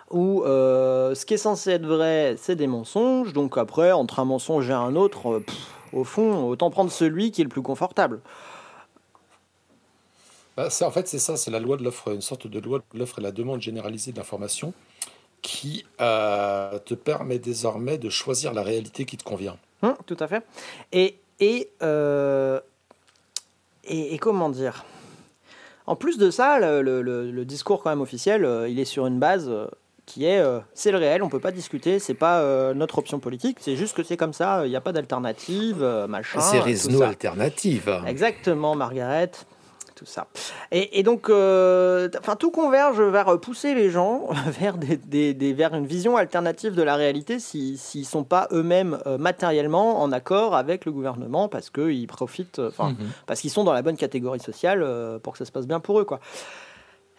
où euh, ce qui est censé être vrai, c'est des mensonges. Donc après, entre un mensonge et un autre, au fond, autant prendre celui qui est le plus confortable. Bah, en fait, c'est ça, c'est la loi de l'offre, une sorte de loi de l'offre et la demande généralisée d'information qui te permet désormais de choisir la réalité qui te convient. Hum, tout à fait. Et, euh, et, et, comment dire? En plus de ça, le, le, discours quand même officiel, euh, il est sur une base euh, qui est c'est le réel, on peut pas discuter, c'est pas notre option politique, c'est juste que c'est comme ça, il n'y a pas d'alternative, machin. C'est raison alternative. Exactement, Margaret tout ça. Et, donc, euh, enfin, tout converge vers pousser les gens vers, des, des, vers une vision alternative de la réalité s'ils ne sont pas eux-mêmes euh, matériellement en accord avec le gouvernement parce qu'ils profitent, enfin, mhm. parce qu'ils sont dans la bonne catégorie sociale euh, pour que ça se passe bien pour eux, quoi.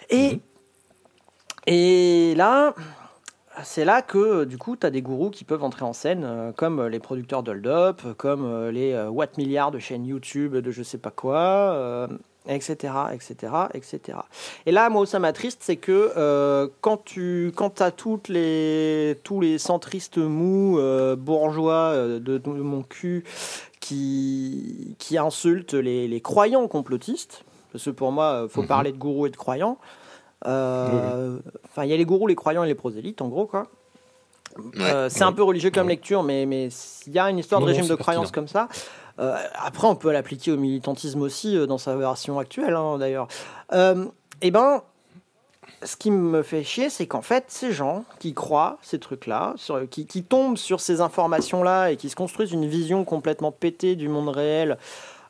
Et, mhm. et là, c'est là que du coup, tu as des gourous qui peuvent entrer en scène, comme les producteurs d'Hold comme les Watt Milliards de chaînes YouTube, de je sais pas quoi, etc., etc., etc. Et là, moi, où ça m'attriste, c'est que euh, quand tu quand as toutes les, tous les centristes mous, euh, bourgeois euh, de, mon cul, qui, qui insultent les, les croyants complotistes, parce que pour moi, il faut mhm. parler de gourous et de croyants. Enfin, il y a les gourous, les croyants et les prosélytes, en gros, quoi. c'est un peu religieux comme lecture, mais mais il y a une histoire de régime de croyance comme ça. Euh, après, on peut l'appliquer au militantisme aussi euh, dans sa version actuelle, hein, d'ailleurs. Euh, eh ben, ce qui me fait chier, c'est qu'en fait, ces gens qui croient ces trucs-là, qui, tombent sur ces informations-là et qui se construisent une vision complètement pétée du monde réel,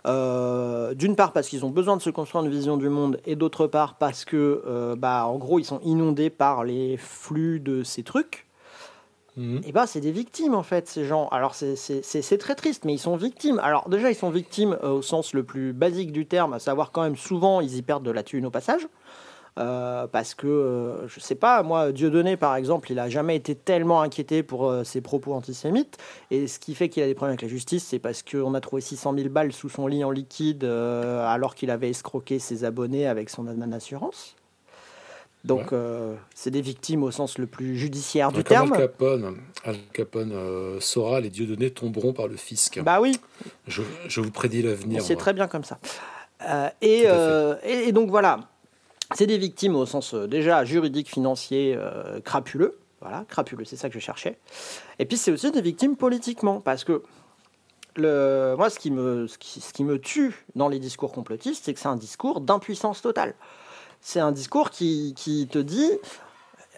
d'une part parce qu'ils ont besoin de se construire une vision du monde et d'autre part parce que, bah, en gros, ils sont inondés par les flux de ces trucs. Mhm. Et bah, c'est des victimes en fait, ces gens. Alors c'est- très triste, mais ils sont victimes. Alors déjà, ils sont victimes euh, au sens le plus basique du terme, à savoir quand même souvent ils y perdent de la thune au passage. Euh, parce que, euh, je sais pas, moi, Dieudonné, par exemple, il a jamais été tellement inquiété pour ses propos antisémites. Et ce qui fait qu'il a des problèmes avec la justice, c'est parce qu'on a trouvé 600 000 balles sous son lit en liquide alors qu'il avait escroqué ses abonnés avec son assurance. Donc, Ouais. euh, c'est des victimes au sens le plus judiciaire du Comme Al terme. Capone, Al Capone euh, saura, les dieux tomberont par le fisc. Bah oui, Je, je vous prédis l'avenir. c'est très bien comme ça. Euh, et, donc voilà, c'est des victimes au sens déjà juridique, financier, crapuleux. Voilà, crapuleux, c'est ça que je cherchais. Et puis c'est aussi des victimes politiquement, parce que le, moi, ce qui, me, ce, qui, ce qui me tue dans les discours complotistes, c'est que c'est un discours d'impuissance totale. C'est un discours qui, qui te dit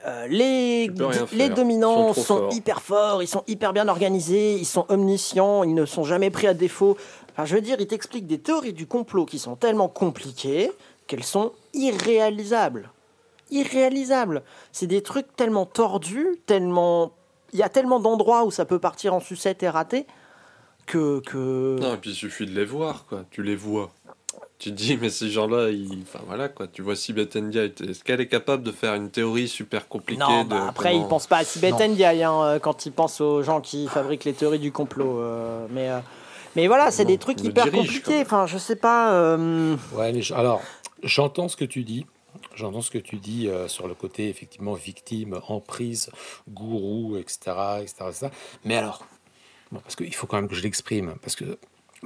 euh, les, les dominants sont sont, trop forts. hyper forts, ils sont hyper bien organisés, ils sont omniscients, ils ne sont jamais pris à défaut. Enfin, je veux dire, ils t'expliquent des théories du complot qui sont tellement compliquées qu'elles sont irréalisables. Irréalisables. C'est des trucs tellement tordus, tellement. Il y a tellement d'endroits où ça peut partir en sucette et rater que. que... Non, et puis il suffit de les voir, quoi. Tu les vois. Tu te dis, mais ces gens-là, ils... enfin voilà, quoi. Tu vois si Betendia, est-ce qu'elle est capable de faire une théorie super compliquée Non, de bah, après, comment- ils pensent pas à Sibeth. Ndiaye hein, euh, quand ils pensent aux gens qui fabriquent les théories du complot. euh, mais, euh, mais voilà, c'est des trucs le hyper dirige, compliqués. Enfin, je sais pas. euh, Ouais, mais je- alors, j'entends ce que tu dis. J'entends ce que tu dis euh, sur le côté effectivement victime, emprise, gourou, etc., etc., etc. Mais alors, bon, parce qu'il faut quand même que je l'exprime, parce que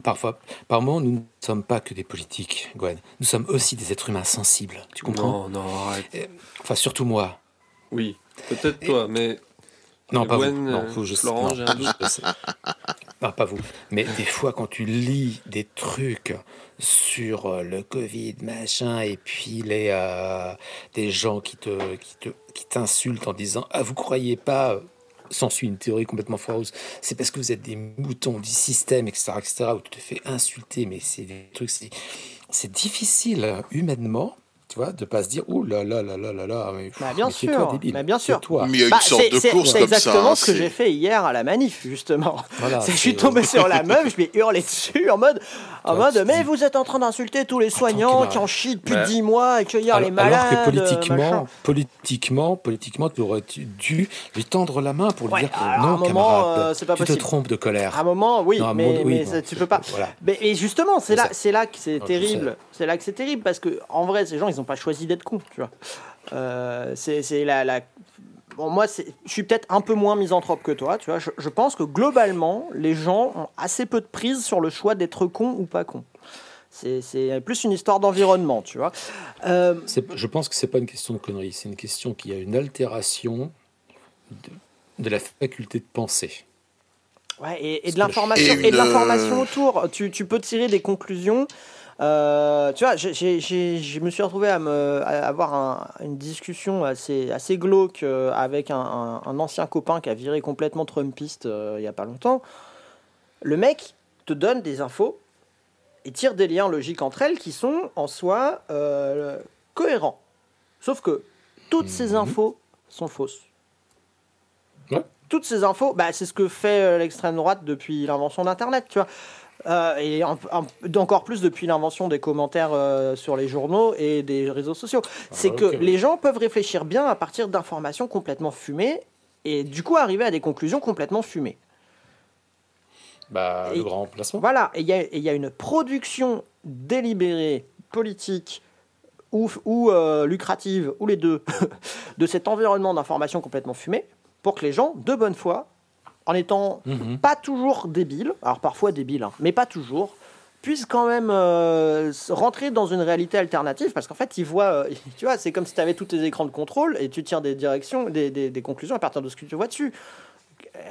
parfois, par moments, nous ne sommes pas que des politiques, Gwen. Nous sommes aussi des êtres humains sensibles. Tu comprends? Non, non, arrête. Enfin, surtout moi. Oui, peut-être toi, mais Non, Mais pas Gwen, vous. Non, euh, vous, je Florent, non, j'ai un doute. Non, pas vous. Mais des fois, quand tu lis des trucs sur euh, le Covid, machin, et puis les, euh, des gens qui te, qui te, qui t'insultent en disant Ah, vous croyez pas S'ensuit une théorie complètement foireuse. C'est parce que vous êtes des moutons du système, etc., etc., où tu te fais insulter. Mais c'est des trucs, c'est, difficile euh, humainement, tu vois, de pas se dire Oh là là là là là là. Mais, Bah, bien mais sûr, débile. mais bien sûr. Tais-toi. Mais il y a une bah, sorte c'est- de c'est- course C'est comme ça. exactement hein, ce que j'ai fait hier à la manif, justement. Voilà, je suis tombé sur la meuf, je lui ai hurlé dessus en mode, en Toi, mode mais dis- vous êtes en train d'insulter tous les soignants qu'il qui en chient depuis Bah. 10 mois et a les malades. alors que machin. politiquement, politiquement, politiquement, tu aurais dû lui tendre la main pour lui Ouais, dire non, moment, camarade, euh, pas tu possible. te trompes de colère. À un moment, oui, mais, tu peux pas. Mais, et justement, c'est là, c'est là que c'est je terrible. C'est là que c'est terrible parce que en vrai, ces gens, ils n'ont pas choisi d'être cons, tu vois. Euh, c'est la, la- Bon, moi, je suis peut-être un peu moins misanthrope que toi, tu vois. Je, je pense que globalement, les gens ont assez peu de prise sur le choix d'être con ou pas con. C'est plus une histoire d'environnement, tu vois. Euh, Je pense que c'est pas une question de connerie, c'est une question qui a une altération de, de la faculté de penser. Ouais, et, de l'information Et et, de une, l'information euh, autour. Tu, tu peux tirer des conclusions. Euh, tu vois, je me suis retrouvé à, me, à avoir un- une discussion assez, assez glauque euh, avec un, un- un ancien copain qui a viré complètement Trumpiste euh, il y a pas longtemps. Le mec te donne des infos et tire des liens logiques entre elles qui sont en soi euh, cohérents. Sauf que toutes ces Mhm. infos sont fausses. Ouais. Toutes ces infos, bah, c'est ce que fait l'extrême droite depuis l'invention d'Internet, tu vois. Euh, et en- en- encore plus depuis l'invention des commentaires euh, sur les journaux et des réseaux sociaux. c'est ok. que les gens peuvent réfléchir bien à partir d'informations complètement fumées et du coup arriver à des conclusions complètement fumées. Bah, Et- le grand remplacement. Voilà, et il y, a- y une production délibérée, politique ou, ou euh, lucrative, ou les deux, de cet environnement d'information complètement fumé pour que les gens, de bonne foi, en étant Mhm. pas toujours débiles, alors parfois débiles, hein, mais pas toujours, puissent quand même euh, rentrer dans une réalité alternative parce qu'en fait ils voient, euh, tu vois, c'est comme si tu avais tous tes écrans de contrôle et tu tires des directions, des, des- des conclusions à partir de ce que tu vois dessus.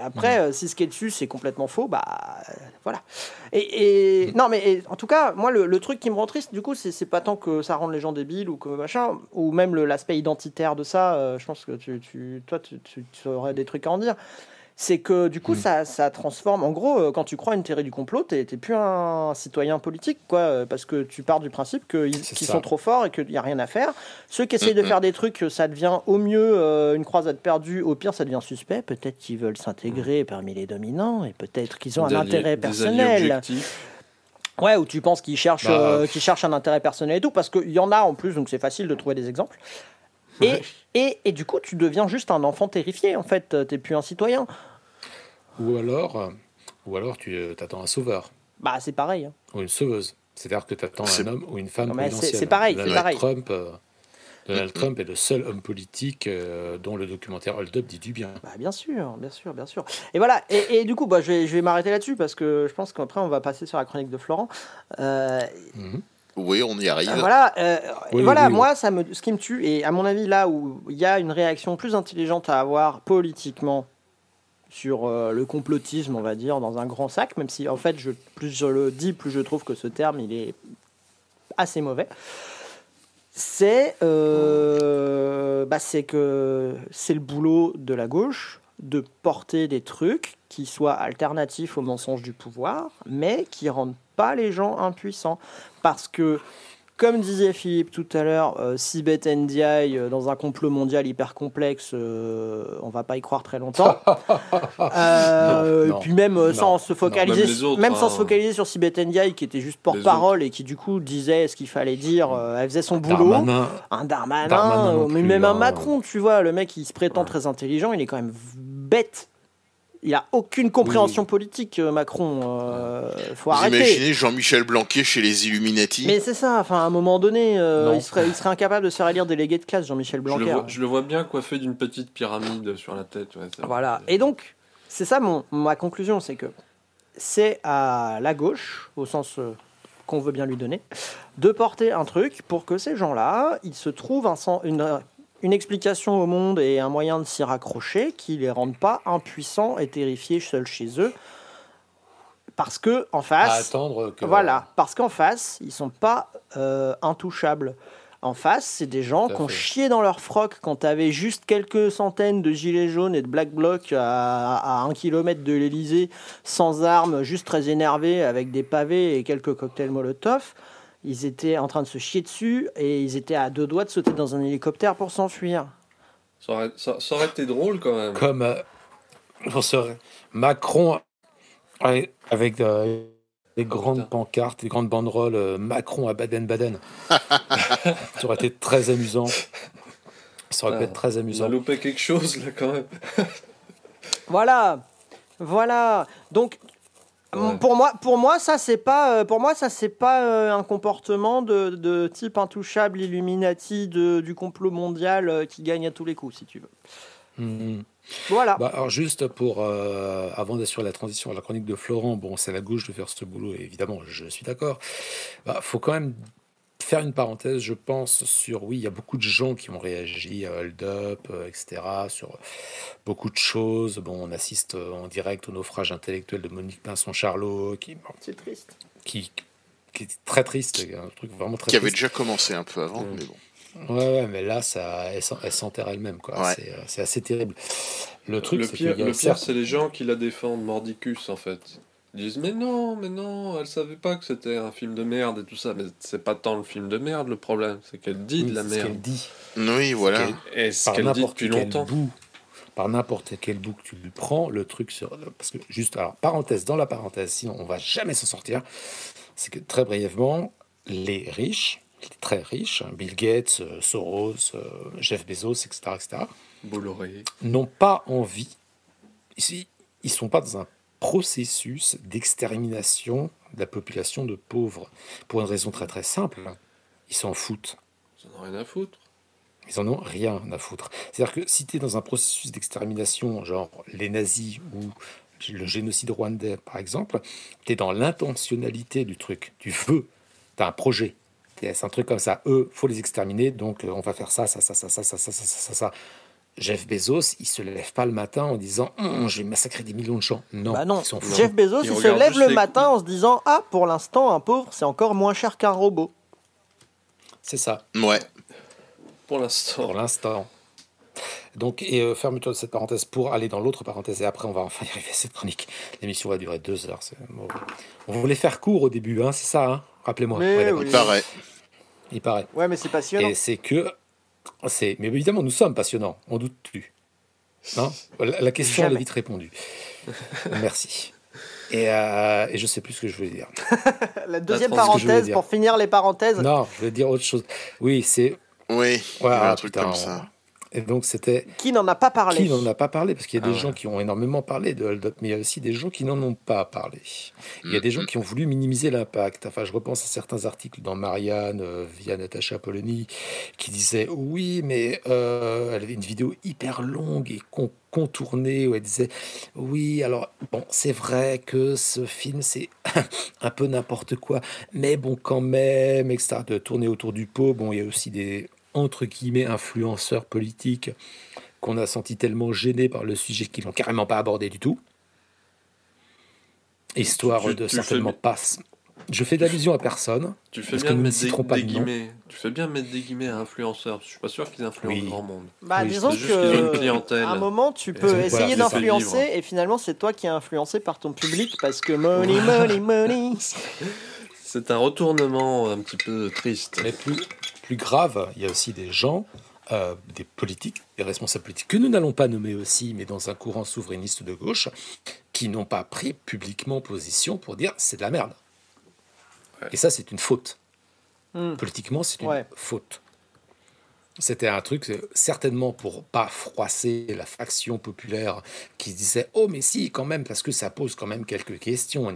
Après, euh, si ce qui est dessus c'est complètement faux, bah voilà. Et, et- non, mais et, en tout cas, moi le, le truc qui me rend triste, du coup, c'est pas tant que ça rende les gens débiles ou que machin, ou même l'aspect identitaire de ça. je pense que tu, tu- toi, tu, tu- tu aurais des trucs à en dire. C'est que du coup, ça, ça transforme. En gros, euh, quand tu crois à une théorie du complot, t'es plus un citoyen politique, quoi, euh, parce que tu pars du principe qu'ils ça. sont trop forts et qu'il n'y a rien à faire. Ceux qui essayent de faire des trucs, ça devient au mieux euh, une croisade perdue, au pire, ça devient suspect. Peut-être qu'ils veulent s'intégrer parmi les dominants et peut-être qu'ils ont un alliés- intérêt personnel. Ouais, ou tu penses qu'ils cherchent, Bah, euh, qu'ils cherchent un intérêt personnel et tout, parce qu'il y en a en plus, donc c'est facile de trouver des exemples. Et, et, et du coup, tu deviens juste un enfant terrifié, en fait. T'es plus un citoyen. Ou alors, euh, ou alors tu euh, t'attends un sauveur Bah, c'est pareil. hein. ou une sauveuse. C'est-à-dire que tu attends un homme ou une femme Non, mais c'est- pareil, c'est Donald pareil. Trump, euh, Donald. Trump est le seul homme politique euh, dont le documentaire Hold Up dit du bien. Bah, bien sûr, bien sûr, bien sûr. Et voilà, et, et du coup, bah, je vais, je vais m'arrêter là-dessus parce que je pense qu'après, on va passer sur la chronique de Florent. Euh, Mhm. Oui, on y arrive. Euh, voilà, euh, Oui, et voilà oui, oui. moi, ça me, ce qui me tue, et à mon avis, là où il y a une réaction plus intelligente à avoir politiquement sur euh, le complotisme, on va dire, dans un grand sac, même si, en fait, je, plus je le dis, plus je trouve que ce terme, il est assez mauvais. C'est euh, bah, c'est que c'est le boulot de la gauche de porter des trucs qui soient alternatifs au mensonge du pouvoir, mais qui rendent pas les gens impuissants. Parce que, comme disait Philippe tout à l'heure, euh, si Bet NDI euh, dans un complot mondial hyper complexe, euh, on va pas y croire très longtemps. Euh, Non, et puis même euh, non, sans se focaliser, même autres, même sans hein. se focaliser sur Sibeth Ndiaye qui était juste porte-parole et qui du coup disait ce qu'il fallait dire, euh, elle faisait son boulot. Darmanin, Un Darmanin, mais même un hein. Macron, tu vois, le mec il se prétend très intelligent, il est quand même bête. Il a aucune compréhension politique, euh, Macron. euh, faut Vous arrêter. imaginez Jean-Michel Blanquet chez les Illuminati Mais c'est ça, enfin, à un moment donné, euh, il, serait, il serait incapable de se faire élire délégué de classe, Jean-Michel Je le, Blanquer. vois, je le vois bien coiffé d'une petite pyramide sur la tête. ouais, ça. Voilà. Et donc, c'est ça mon, ma conclusion, c'est que c'est à la gauche, au sens euh, qu'on veut bien lui donner, de porter un truc pour que ces gens-là, ils se trouvent un une, une explication au monde et un moyen de s'y raccrocher qui les rendent pas impuissants et terrifiés seuls chez eux. Parce que en face, attendre que. voilà, parce qu'en face, ils sont pas euh, intouchables. En face, c'est des gens qui ont chié dans leur froc quand t'avais juste quelques centaines de gilets jaunes et de black blocs à, à un kilomètre de l'Elysée, sans armes, juste très énervés, avec des pavés et quelques cocktails Molotov. Ils étaient en train de se chier dessus et ils étaient à deux doigts de sauter dans un hélicoptère pour s'enfuir. Ça aurait, ça- ça aurait été drôle quand même. Comme euh, on serait- Macron avec, euh, des grandes putain. pancartes, des grandes banderoles euh, Macron à Baden-Baden. ça aurait été très amusant. Ça aurait pu Ah, être très On a amusant. loupé quelque chose là quand même. Voilà, voilà. Donc Ouais. pour moi, pour moi, ça c'est pas, euh, pour moi ça c'est pas euh, un comportement de, de type intouchable, Illuminati de, du complot mondial euh, qui gagne à tous les coups, si tu veux. Mhm. Voilà. Bah, alors juste pour, euh, avant d'assurer la transition à la chronique de Florent, bon, c'est la gauche de faire ce boulot, évidemment, je suis d'accord. Bah, faut quand même faire une parenthèse, je pense, sur, oui, il y a beaucoup de gens qui ont réagi à Hold Up, euh, etc., sur beaucoup de choses. Bon, on assiste euh, en direct au naufrage intellectuel de Monique Pinson-Charlot, qui, c'est triste. qui, qui est très triste, un truc vraiment très qui avait triste. déjà commencé un peu avant, mais bon. Ouais, ouais, mais là, ça, elle, s'en- elle s'enterre elle-même, quoi. Ouais. C'est, euh, c'est assez terrible. Le truc, le c'est pire, le pire, certes- c'est les gens qui la défendent, Mordicus en fait. Ils disent mais non, mais non, elle savait pas que c'était un film de merde et tout ça. Mais c'est pas tant le film de merde le problème, c'est qu'elle dit Oui, de la qu'elle merde. dit. Oui, voilà. Et ce par qu'elle dit n'importe depuis quel longtemps. bout, par n'importe quel bout que tu le prends, le truc sur parce que juste alors parenthèse dans la parenthèse, sinon on va jamais s'en sortir. C'est que très brièvement, les riches, les très riches, Bill Gates, euh, Soros, euh, Jeff Bezos, etc., etc., Bolloré. n'ont pas envie. Ici, ils sont pas dans un processus d'extermination de la population de pauvres pour une raison très très simple. Ils s'en foutent. Ils en ont rien à foutre. Ils en ont rien à foutre. C'est-à-dire que si tu es dans un processus d'extermination, genre les nazis ou le génocide rwandais, par exemple, tu es dans l'intentionnalité du truc. Tu veux, tu as un projet. C'est un truc comme ça. Eux, faut les exterminer, donc euh, on va faire ça, ça, ça, ça, ça, ça, ça, ça, ça, ça. Jeff Bezos, il se lève pas le matin en disant Hum, je vais massacrer des millions de gens. Non, bah non. ils foutent. Jeff Bezos, il se lève le les matin en se disant ah pour l'instant un pauvre c'est encore moins cher qu'un robot. C'est ça. Ouais. Pour l'instant. pour l'instant. Donc, et euh, fermeture de cette parenthèse pour aller dans l'autre parenthèse, et après on va enfin y arriver à cette chronique. L'émission va durer deux heures. On voulait faire court au début, hein, c'est ça, hein rappelez-moi. Ouais, oui. Il paraît. Il paraît. Ouais, mais c'est passionnant. Et c'est que, c'est, mais évidemment, nous sommes passionnants, on doute plus. Non la question elle est vite répondue. Merci. Et, euh, et, je sais plus ce que je voulais dire. la deuxième parenthèse pour finir les parenthèses. Non, je voulais dire autre chose. Oui, c'est. Oui, un truc comme ça. Et donc c'était. Qui n'en a pas parlé Qui n'en a pas parlé Parce qu'il y a des ah gens qui ont énormément parlé de Hold Up, mais il y a aussi des gens qui n'en ont pas parlé. Il y a des gens mm-hmm. qui ont voulu minimiser l'impact. Enfin, je repense à certains articles dans Marianne euh, via Natacha Polony qui disaient oui, mais euh, elle avait une vidéo hyper longue et contournée où elle disait oui, alors bon, c'est vrai que ce film c'est un peu n'importe quoi, mais bon, quand même, etc. De tourner autour du pot. Bon, il y a aussi des entre guillemets influenceurs politiques qu'on a senti tellement gênés par le sujet qu'ils n'ont carrément pas abordé du tout. Histoire de certainement pas. Je fais d'allusion à personne. Tu fais, bien mettre des, guillemets. tu fais bien mettre des guillemets à influenceurs. Je suis pas sûr qu'ils influencent grand monde. Bah, disons que à un moment, tu peux essayer d'influencer et finalement, c'est toi qui es influencé par ton public parce que money, money, money. C'est un retournement un petit peu triste. Mais plus, plus grave, il y a aussi des gens, euh, des politiques, des responsables politiques, que nous n'allons pas nommer aussi, mais dans un courant souverainiste de gauche, qui n'ont pas pris publiquement position pour dire c'est de la merde. Et ça, c'est une faute. Hmm. Politiquement, c'est une faute. C'était un truc certainement pour pas froisser la faction populaire qui disait oh mais si quand même parce que ça pose quand même quelques questions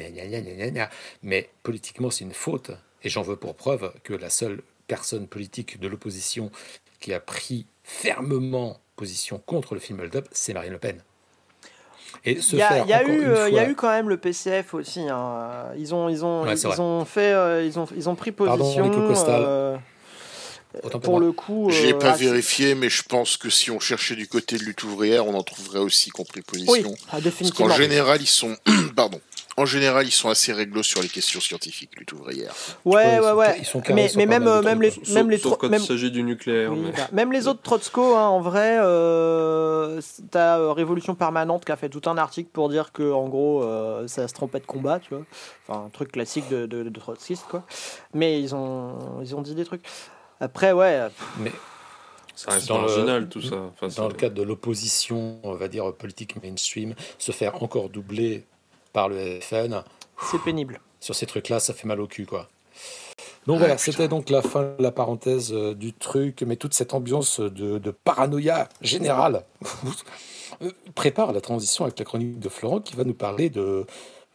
mais politiquement c'est une faute et j'en veux pour preuve que la seule personne politique de l'opposition qui a pris fermement position contre le film Hold Up c'est Marine Le Pen et il y, a, y, a eu, euh, y a eu quand même le PCF aussi. Hein. Ils ont, ils ont, ils, ont fait, euh, ils ont, ils ont pris position. Pardon, pour le coup. Je n'ai euh, pas vérifié, mais je pense que si on cherchait du côté de lutte ouvrière, on en trouverait aussi compris position. Oui, ah, définitivement. Parce qu'en général, ils sont. Pardon. En général, ils sont assez réglo sur les questions scientifiques, lutte ouvrière. Ouais, ouais, ouais. mais, mais même, même les, même les quand il s'agit du nucléaire. Bah, même les autres Trotsko, hein, en vrai, euh, t'as euh, Révolution permanente qui a fait tout un article pour dire que, en gros, euh, ça se trompait de combat, tu vois. Enfin, un truc classique de, de, de trotskiste, quoi. Mais ils ont, ils ont dit des trucs. Après, ouais. Mais ça reste dans marginal tout ça. dans le cadre de l'opposition, on va dire politique mainstream, se faire encore doubler par le FN. C'est pénible. Sur ces trucs-là, ça fait mal au cul, quoi. Donc voilà, c'était donc la fin de la parenthèse euh, du truc, mais toute cette ambiance de, paranoïa générale euh, prépare la transition avec la chronique de Florent qui va nous parler de,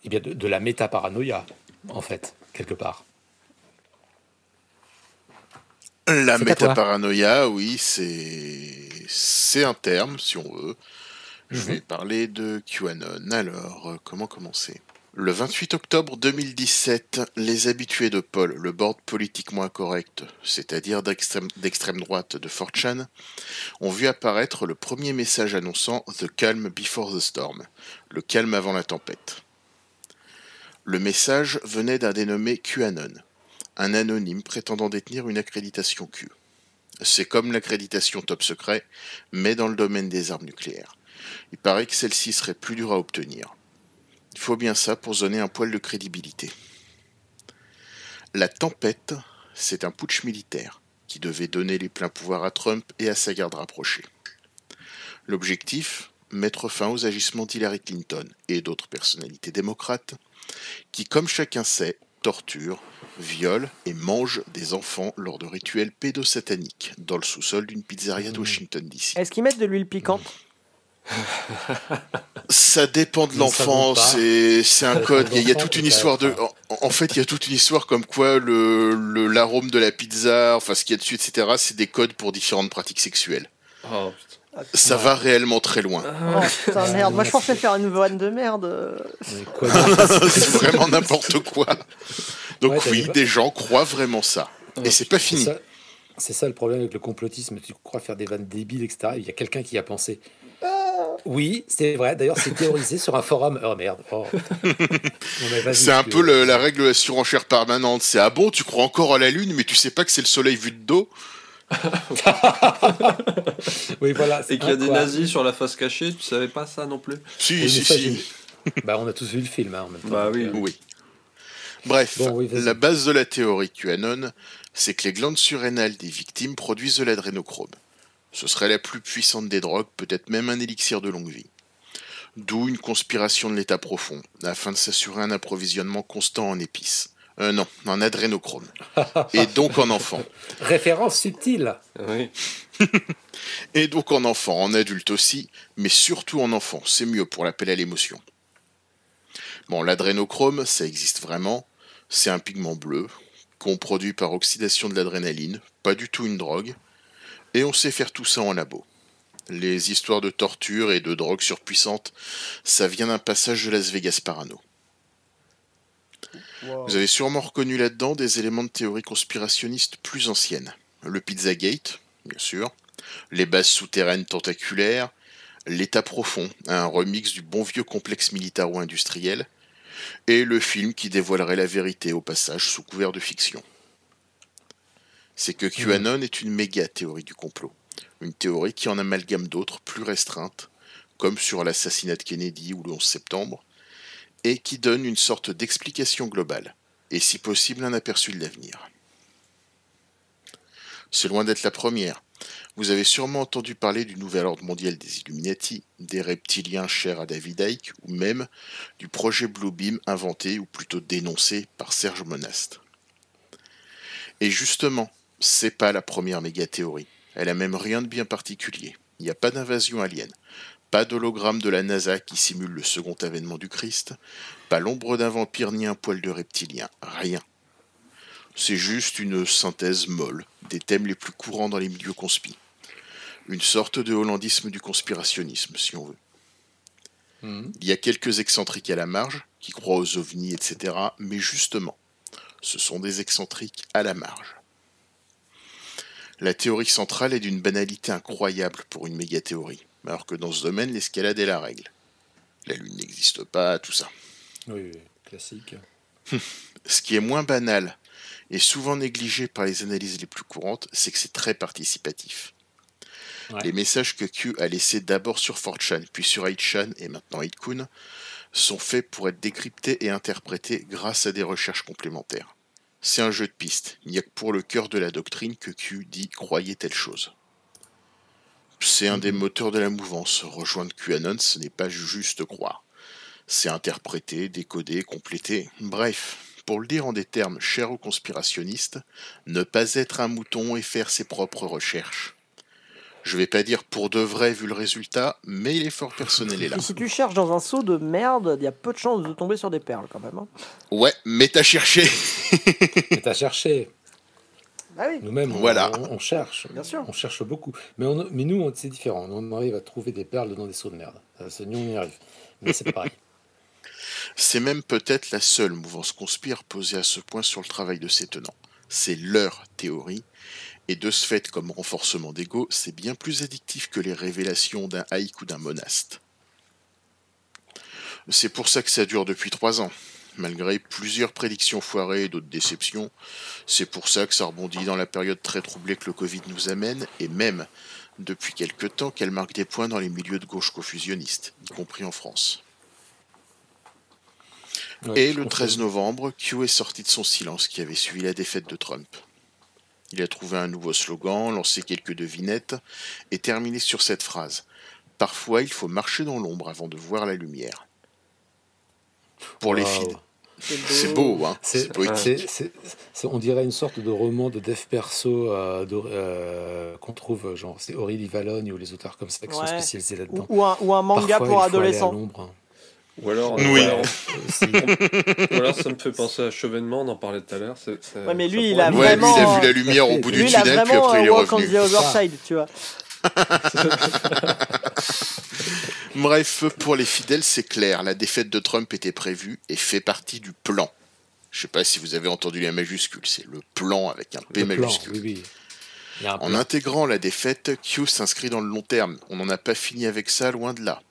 eh bien de, de la méta-paranoïa, en fait, quelque part. La métaparanoïa, oui, c'est c'est un terme, si on veut. Je mhm. vais parler de QAnon. Alors, euh, comment commencer? Le 28 octobre 2017, les habitués de Paul, le board politiquement incorrect, c'est-à-dire d'extrême droite de 4chan, ont vu apparaître le premier message annonçant The Calm Before the Storm, le calme avant la tempête. Le message venait d'un dénommé QAnon, un anonyme prétendant détenir une accréditation Q. C'est comme l'accréditation top secret, mais dans le domaine des armes nucléaires. Il paraît que celle-ci serait plus dure à obtenir. Il faut bien ça pour donner un poil de crédibilité. La tempête, c'est un putsch militaire qui devait donner les pleins pouvoirs à Trump et à sa garde rapprochée. L'objectif Mettre fin aux agissements d'Hillary Clinton et d'autres personnalités démocrates qui, comme chacun sait, torturent, viole et mange des enfants lors de rituels pédosataniques dans le sous-sol d'une pizzeria de Washington DC. Est-ce qu'ils mettent de l'huile piquante? Ça dépend de l'enfant, c'est un code. Il y, a, toute une histoire de. En, fait, il y a toute une histoire comme quoi le l'arôme de la pizza, enfin ce qu'il y a dessus, etc. C'est des codes pour différentes pratiques sexuelles. Oh, ça va réellement très loin. Oh, putain, merde. Moi, je pensais faire une vanne de merde. c'est vraiment n'importe quoi. Donc oui, des gens croient vraiment ça. Et c'est pas fini. C'est ça, le problème avec le complotisme. Tu crois faire des vannes débiles, etc. Il y a quelqu'un qui y a pensé. Oui, c'est vrai. D'ailleurs, c'est théorisé sur un forum. Oh merde. Oh. c'est un peu la règle de la surenchère permanente. C'est ah bon, tu crois encore à la Lune, mais tu sais pas que c'est le Soleil vu de dos? Oui, voilà. Et qu'il y a des nazis sur la face cachée, tu savais pas ça non plus? Si, si, si. bah, on a tous vu le film hein, en même temps. Bah oui. Euh, oui. Bref, la base de la théorie QAnon, c'est que les glandes surrénales des victimes produisent de l'adrénochrome. Ce serait la plus puissante des drogues, peut-être même un élixir de longue vie. D'où une conspiration de l'état profond, afin de s'assurer un approvisionnement constant en épices. Euh, non, en adrénochrome. Et donc en enfant. Référence subtile. Oui. Et donc en enfant, en adulte aussi, mais surtout en enfant. C'est mieux pour l'appel à l'émotion. Bon, l'adrénochrome, ça existe vraiment. C'est un pigment bleu qu'on produit par oxydation de l'adrénaline, pas du tout une drogue. Et on sait faire tout ça en labo. Les histoires de torture et de drogue surpuissante, ça vient d'un passage de Las Vegas Parano. Vous avez sûrement reconnu là-dedans des éléments de théorie conspirationniste plus anciennes. Le Pizzagate, bien sûr, les bases souterraines tentaculaires, l'état profond, un remix du bon vieux complexe militaro-industriel, et le film qui dévoilerait la vérité au passage sous couvert de fiction. C'est que QAnon est une méga théorie du complot, une théorie qui en amalgame d'autres plus restreintes, comme sur l'assassinat de Kennedy ou le 11 septembre, et qui donne une sorte d'explication globale, et si possible un aperçu de l'avenir. C'est loin d'être la première. Vous avez sûrement entendu parler du nouvel ordre mondial des Illuminati, des reptiliens chers à David Icke, ou même du projet Bluebeam inventé, ou plutôt dénoncé, par Serge Monast. Et justement, c'est pas la première méga théorie. Elle a même rien de bien particulier. Il n'y a pas d'invasion alien. Pas d'hologramme de la NASA qui simule le second avènement du Christ, pas l'ombre d'un vampire ni un poil de reptilien, rien. C'est juste une synthèse molle des thèmes les plus courants dans les milieux conspi. Une sorte de hollandisme du conspirationnisme, si on veut. Hmm. Il y a quelques excentriques à la marge, qui croient aux ovnis, etc., mais justement, ce sont des excentriques à la marge. La théorie centrale est d'une banalité incroyable pour une méga-théorie alors que dans ce domaine, l'escalade est la règle. La Lune n'existe pas, tout ça. Oui, classique. ce qui est moins banal et souvent négligé par les analyses les plus courantes, c'est que c'est très participatif. Les messages que Q a laissés d'abord sur 4chan, puis sur 8chan et maintenant 8kun, sont faits pour être décryptés et interprétés grâce à des recherches complémentaires. C'est un jeu de piste, il n'y a que pour le cœur de la doctrine que Q dit croyez telle chose. C'est un des moteurs de la mouvance. Rejoindre QAnon, ce n'est pas juste croire. C'est interpréter, décoder, compléter. Bref, pour le dire en des termes chers aux conspirationnistes, ne pas être un mouton et faire ses propres recherches. Je vais pas dire pour de vrai vu le résultat, mais il est fort personnel là. si tu cherches dans un seau de merde, il y a peu de chances de tomber sur des perles quand même. Hein. Ouais, mais t'as cherché. mais t'as cherché. Bah Nous-mêmes, voilà. on, cherche. Bien sûr. On cherche beaucoup. Mais, mais nous, c'est différent. On arrive à trouver des perles dans des seaux de merde. Ça, nous, on y arrive. Mais c'est pas pareil. C'est même peut-être la seule mouvance conspire posée à ce point sur le travail de ses tenants. C'est leur théorie. Et de ce fait, comme renforcement d'ego, c'est bien plus addictif que les révélations d'un haïk ou d'un monaste. C'est pour ça que ça dure depuis trois ans malgré plusieurs prédictions foirées et d'autres déceptions. C'est pour ça que ça rebondit dans la période très troublée que le Covid nous amène, et même depuis quelque temps qu'elle marque des points dans les milieux de gauche confusionnistes, y compris en France. et le 13 novembre, Q est sorti de son silence qui avait suivi la défaite de Trump. Il a trouvé un nouveau slogan, lancé quelques devinettes, et terminé sur cette phrase. Parfois, il faut marcher dans l'ombre avant de voir la lumière pour les filles. C'est beau, hein c'est poétique. on dirait une sorte de roman de dev perso euh, euh, qu'on trouve, genre, c'est Aurélie Valogne ou les auteurs comme ça qui sont spécialisés là-dedans. Ou, un, un, manga pour adolescents. Ou alors, oui. ou alors, ça me fait penser à Chevènement, on en parlait tout à l'heure. Ouais, mais lui, il a vraiment. il a vu la lumière au bout du tunnel, puis après il est revenu. tu vois. Bref, pour les fidèles, c'est clair, la défaite de Trump était prévue et fait partie du plan. Je ne sais pas si vous avez entendu les majuscules, c'est le plan avec un P majuscule. en intégrant la défaite, Q s'inscrit dans le long terme. On n'en a pas fini avec ça, loin de là.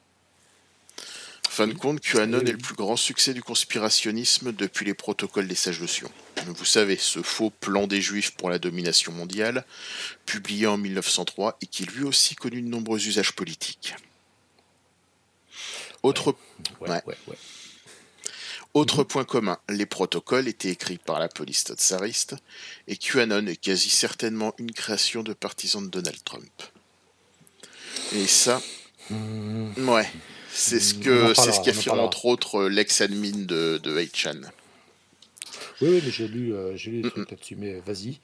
Fin de compte, QAnon est le plus grand succès du conspirationnisme depuis les protocoles des sages de Sion. Vous savez, ce faux plan des Juifs pour la domination mondiale, publié en 1903 et qui lui aussi connu de nombreux usages politiques. Autre, Autre point commun, les protocoles étaient écrits par la police tsariste et QAnon est quasi certainement une création de partisans de Donald Trump. Et ça, mmh. ouais, c'est ce que c'est ce qu'affirme entre autres l'ex-admin de, de 8chan. Oui, oui, mais j'ai lu, euh, j'ai lu des trucs là-dessus, mais vas-y.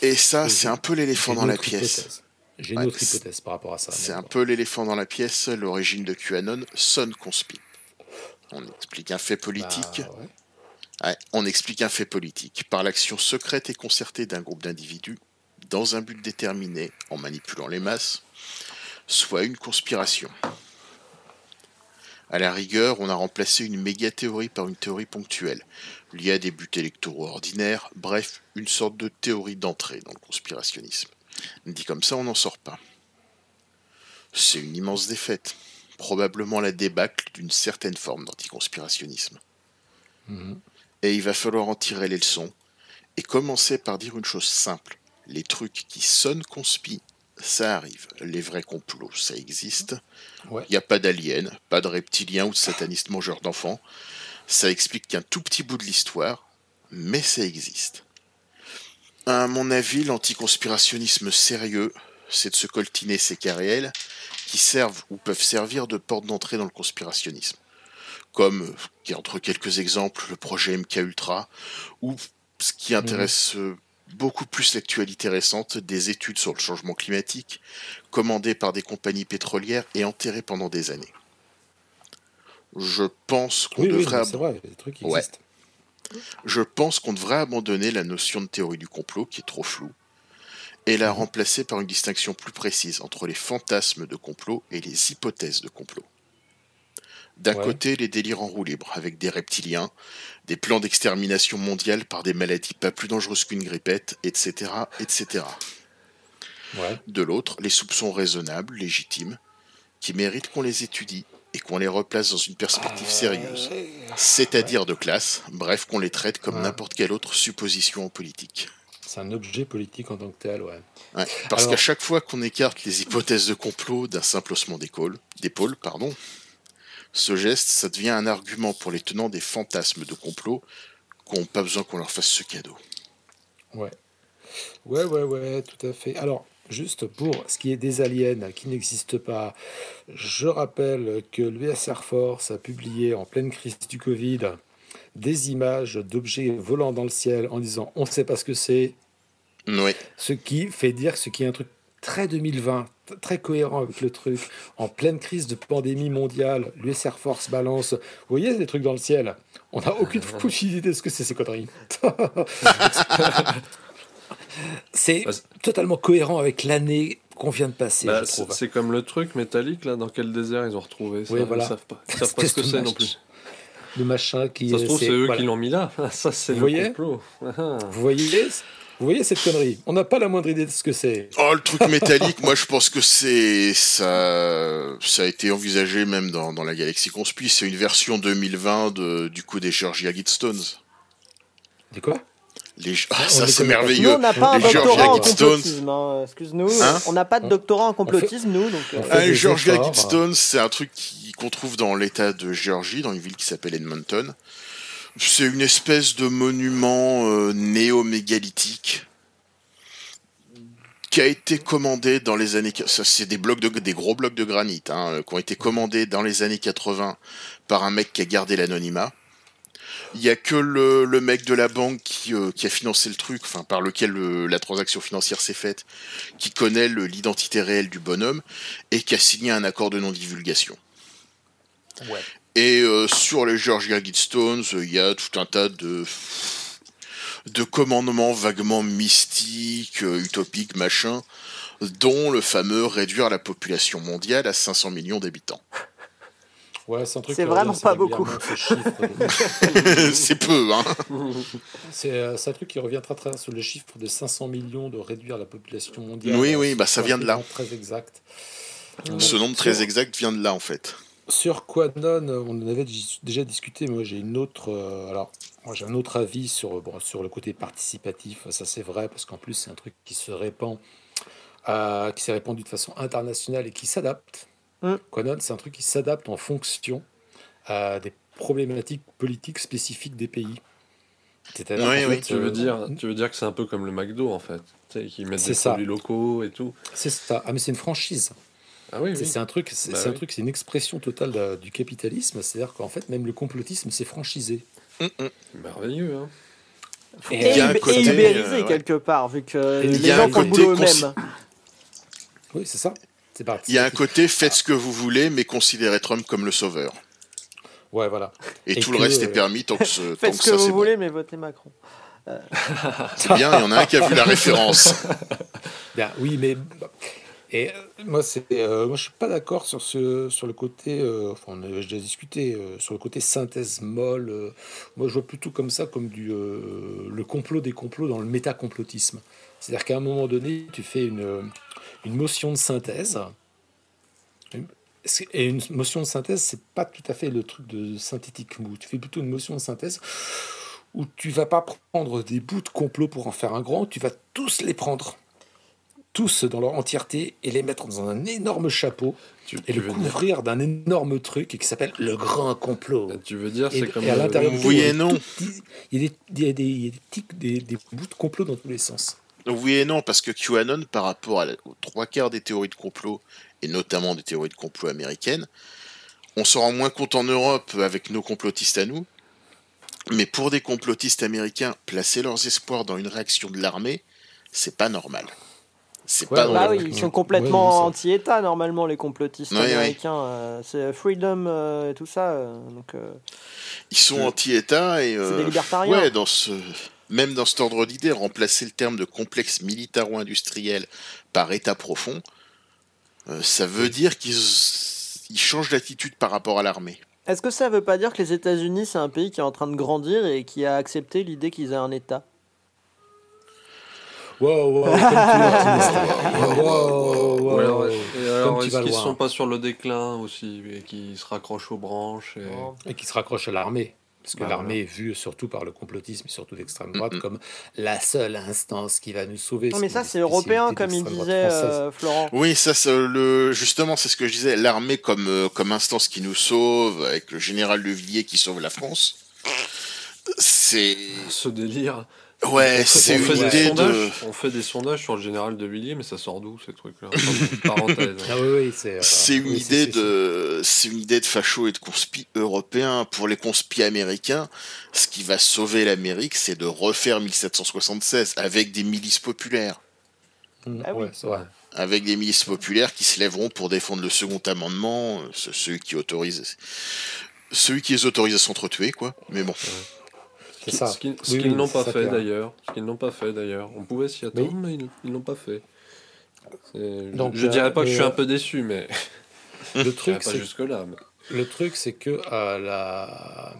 Et ça, c'est un peu l'éléphant dans la pièce. J'ai une autre hypothèse par rapport à ça. C'est un peu l'éléphant dans la pièce. L'origine de QAnon sonne conspi. On explique un fait politique. Bah, on explique un fait politique par l'action secrète et concertée d'un groupe d'individus dans un but déterminé en manipulant les masses, soit une conspiration. À la rigueur, on a remplacé une méga-théorie par une théorie ponctuelle, liée à des buts électoraux ordinaires, bref, une sorte de théorie d'entrée dans le conspirationnisme. Dit comme ça, on n'en sort pas. C'est une immense défaite, probablement la débâcle d'une certaine forme d'anticonspirationnisme. Mhm. Et il va falloir en tirer les leçons, et commencer par dire une chose simple. Les trucs qui sonnent conspi ça arrive. Les vrais complots, ça existe. Il n'y a pas d'aliens, pas de reptiliens ou de satanistes mangeurs d'enfants. Ça explique qu'un tout petit bout de l'histoire, mais ça existe. À mon avis, l'anticonspirationnisme sérieux, c'est de se coltiner ces cas réels qui servent ou peuvent servir de porte d'entrée dans le conspirationnisme. Comme, entre quelques exemples, le projet MK Ultra, ou ce qui intéresse mhm beaucoup plus l'actualité récente des études sur le changement climatique, commandées par des compagnies pétrolières et enterrées pendant des années. Je pense qu'on devrait. Je pense qu'on devrait abandonner la notion de théorie du complot, qui est trop floue, et la mhm. remplacer par une distinction plus précise entre les fantasmes de complot et les hypothèses de complot. D'un côté, les délires en roue libre, avec des reptiliens, des plans d'extermination mondiale par des maladies pas plus dangereuses qu'une grippette, etc. etc. De l'autre, les soupçons raisonnables, légitimes, qui méritent qu'on les étudie et qu'on les replace dans une perspective ah, sérieuse, c'est-à-dire de classe, bref, qu'on les traite comme n'importe quelle autre supposition en politique. C'est un objet politique en tant que tel, ouais. parce qu'à chaque fois qu'on écarte les hypothèses de complot d'un simple haussement d'épaule, pardon, ce geste, ça devient un argument pour les tenants des fantasmes de complot qui n'ont pas besoin qu'on leur fasse ce cadeau. Ouais. Ouais, ouais, ouais, tout à fait. Alors, juste pour ce qui est des aliens qui n'existent pas, je rappelle que l'US Air Force a publié en pleine crise du Covid des images d'objets volant dans le ciel en disant on ne sait pas ce que c'est. Oui. Ce qui fait dire ce qui est un truc très 2020, très cohérent avec le truc, en pleine crise de pandémie mondiale, l'US Air Force balance, vous voyez des trucs dans le ciel, on n'a aucune idée de ce que c'est ces conneries. c'est totalement cohérent avec l'année qu'on vient de passer. Bah, c'est comme le truc métallique là, dans quel désert ils ont retrouvé ça, oui, voilà. Ils savent pas, ils savent pas ce que c'est non plus. Le machin qui. Ça se trouve, c'est eux qui l'ont mis là. Ça, c'est le voyez? complot. Vous voyez? vous voyez cette connerie? On n'a pas la moindre idée de ce que c'est. Oh, le truc métallique, moi je pense que c'est ça, ça a été envisagé même dans, dans la galaxie Conspi. C'est une version 2020 de, du coup des Georgia Guidestones. Des quoi? Les... Ah, ça c'est merveilleux. Nous, on n'a pas un doctorat en complotisme. Hein, excuse-nous. Hein? On n'a pas de doctorat en complotisme, nous. Donc, euh... ah, Georgia Guidestones, c'est un truc qu'on trouve dans l'état de Géorgie, dans une ville qui s'appelle Edmonton. C'est une espèce de monument euh, néo-mégalithique qui a été commandé dans les années c'est des blocs de des gros blocs de granit hein, euh, qui ont été commandés dans les années 80 par un mec qui a gardé l'anonymat. Il y a que le, mec de la banque qui, euh, a financé le truc, par lequel la transaction financière s'est faite, qui connaît l'identité réelle du bonhomme et qui a signé un accord de non divulgation. Ouais. Et euh, sur les Georgia Guidestones, il y a tout un tas de de commandements vaguement mystiques, euh, utopiques, machin, dont le fameux réduire la population mondiale à 500 millions d'habitants. Ouais, c'est un truc. C'est vraiment pas beaucoup. c'est peu, hein. Euh, c'est un truc qui revient très très sur le chiffre de 500 millions de réduire la population mondiale. Oui, oui, bah ça vient de là. Très exact. Ce nombre très exact vient de là en fait. Sur Quanon, on en avait déjà discuté. Moi, j'ai une autre. Euh, alors, moi, j'ai un autre avis sur, bon, sur le côté participatif. Ça, c'est vrai, parce qu'en plus, c'est un truc qui se répand, euh, qui s'est répandu de façon internationale et qui s'adapte. Mm. Quanon, c'est un truc qui s'adapte en fonction à des problématiques politiques spécifiques des pays. C'est-à-dire oui, oui. tu, veux euh, dire, tu veux dire que c'est un peu comme le McDo, en fait. Qui mettent des produits locaux et tout. C'est ça. Ah, mais c'est une franchise. Ah oui, c'est un truc, c'est bah un truc, c'est une expression totale du capitalisme. C'est-à-dire qu'en fait, même le complotisme, c'est franchisé. Mm, mm. Merveilleux, hein. Et, et, côté, ubérisé euh, quelque part, vu que les gens font le boulot eux-mêmes. Oui, c'est ça. Il y a un côté faites ce que vous voulez, mais considérez Trump comme le sauveur. Ouais, voilà. Et, tout le reste est euh, permis tant que, ce, faites ce que, vous voulez, mais votez Macron. Euh. C'est bien, il y en a un qui a vu la référence. Bien, oui, mais et euh, moi, c'est, euh, moi, je suis pas d'accord sur ce, sur le côté. Euh, enfin, on a déjà discuté sur le côté synthèse molle. moi, je vois plutôt comme ça, comme du le complot des complots dans le métacomplotisme. C'est-à-dire qu'à un moment donné, tu fais une, une motion de synthèse. Et une motion de synthèse, c'est pas tout à fait le truc de synthétique mou. Tu fais plutôt une motion de synthèse où tu vas pas prendre des bouts de complot pour en faire un grand, tu vas tous les prendre tous dans leur entièreté et les mettre dans un énorme chapeau et le couvrir d'un énorme truc qui s'appelle le grand complot. Tu veux dire, c'est comme à l'intérieur oui et non. Il y a, des, des, des, des, bouts de complot dans tous les sens. Oui et non, parce que QAnon, par rapport aux trois quarts des théories de complot, et notamment des théories de complot américaines, on se rend moins compte en Europe avec nos complotistes à nous, mais pour des complotistes américains, placer leurs espoirs dans une réaction de l'armée, c'est pas normal. C'est pas bah oui, ils sont complètement anti-État normalement les complotistes américains. Euh, c'est Freedom euh, et tout ça. Euh, donc, ils sont anti-État et c'est des libertariens. Ouais, dans ce même dans cet ordre d'idée, remplacer le terme de complexe militaro-industriel par État profond, ça veut dire qu'ils changent d'attitude par rapport à l'armée. Est-ce que ça veut pas dire que les États-Unis c'est un pays qui est en train de grandir et qui a accepté l'idée qu'ils aient un État? Wow, wow, wow, est-ce qu'ils ne sont pas sur le déclin aussi, et qui se raccrochent aux branches Et, qui se raccrochent à l'armée parce que bah, l'armée est vue surtout par le complotisme, surtout l'extrême droite, comme la seule instance qui va nous sauver. Non, mais ça, c'est européen, comme il disait euh, Florent. Oui, ça, le... justement, c'est ce que je disais. L'armée comme, euh, comme instance qui nous sauve, avec le général de Villiers qui sauve la France. C'est. Ce délire. Ouais, c'est une idée de... On fait des sondages sur le général de Villiers, mais ça sort d'où ces trucs-là Ah oui, c'est. Euh, c'est une idée de, c'est une idée de facho et de conspi européen pour les conspis américains. Ce qui va sauver l'Amérique, c'est de refaire 1776 avec des milices populaires. Mmh, ah oui. vrai. Avec des milices populaires qui se lèveront pour défendre le second amendement, celui qui autorise, celui qui les autorise à s'entretuer, quoi. Mais bon. Ce qu'ils n'ont pas fait d'ailleurs. Ce qu'ils n'ont pas fait d'ailleurs. On pouvait s'y attendre, mais ils l'ont pas fait. Donc, je, dirais pas que je suis un peu déçu, mais le truc, pas jusque là. Le truc, c'est que euh, la...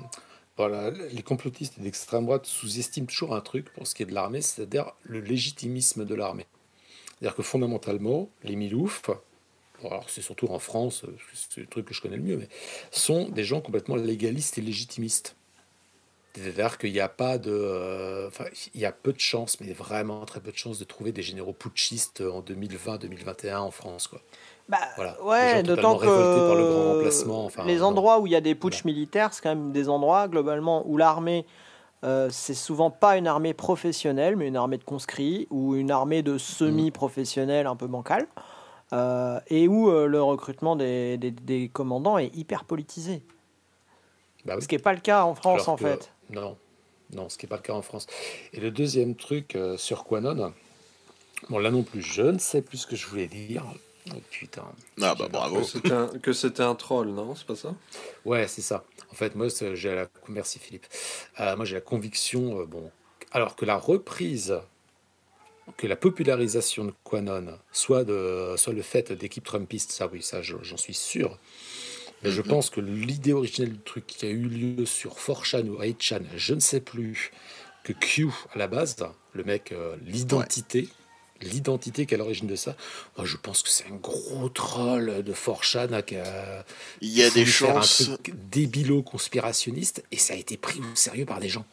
Voilà, les complotistes d'extrême droite sous-estiment toujours un truc pour ce qui est de l'armée, c'est-à-dire le légitimisme de l'armée. C'est-à-dire que fondamentalement, les Milouf, alors c'est surtout en France, c'est le truc que je connais le mieux, mais sont des gens complètement légalistes et légitimistes. C'est-à-dire qu'il n'y a pas de. Euh, enfin, il y a peu de chances, mais vraiment très peu de chances de trouver des généraux putschistes en 2020-2021 en France. Quoi. Bah, voilà. Ouais, d'autant que par le grand remplacement, enfin, les endroits où il y a des putschs militaires, c'est quand même des endroits globalement où l'armée, euh, c'est souvent pas une armée professionnelle, mais une armée de conscrits ou une armée de semi-professionnels un peu bancale, euh, et où euh, le recrutement des, des, des, commandants est hyper politisé. Bah Ce qui n'est pas le cas en France en fait. Non, non, ce qui n'est pas le cas en France. Et le deuxième truc euh, sur Quanon, bon là non plus, je ne sais plus ce que je voulais dire. Oh, putain. Ah bah bravo. Que c'était un, troll, non C'est pas ça? Ouais, c'est ça. En fait, moi, j'ai la... Merci Philippe. Euh, moi, j'ai la conviction, euh, bon, alors que la reprise, que la popularisation de Quanon soit, de, soit le fait d'équipes trumpistes, ça oui, ça j'en suis sûr. Mais je pense que l'idée originelle du truc qui a eu lieu sur 4chan ou 8chan, je ne sais plus, que Q à la base, le mec, euh, l'identité, l'identité qui est à l'origine de ça. Moi, je pense que c'est un gros troll de Forchan qui a. Il y a des chances. Un truc débilo conspirationniste et ça a été pris au sérieux par des gens.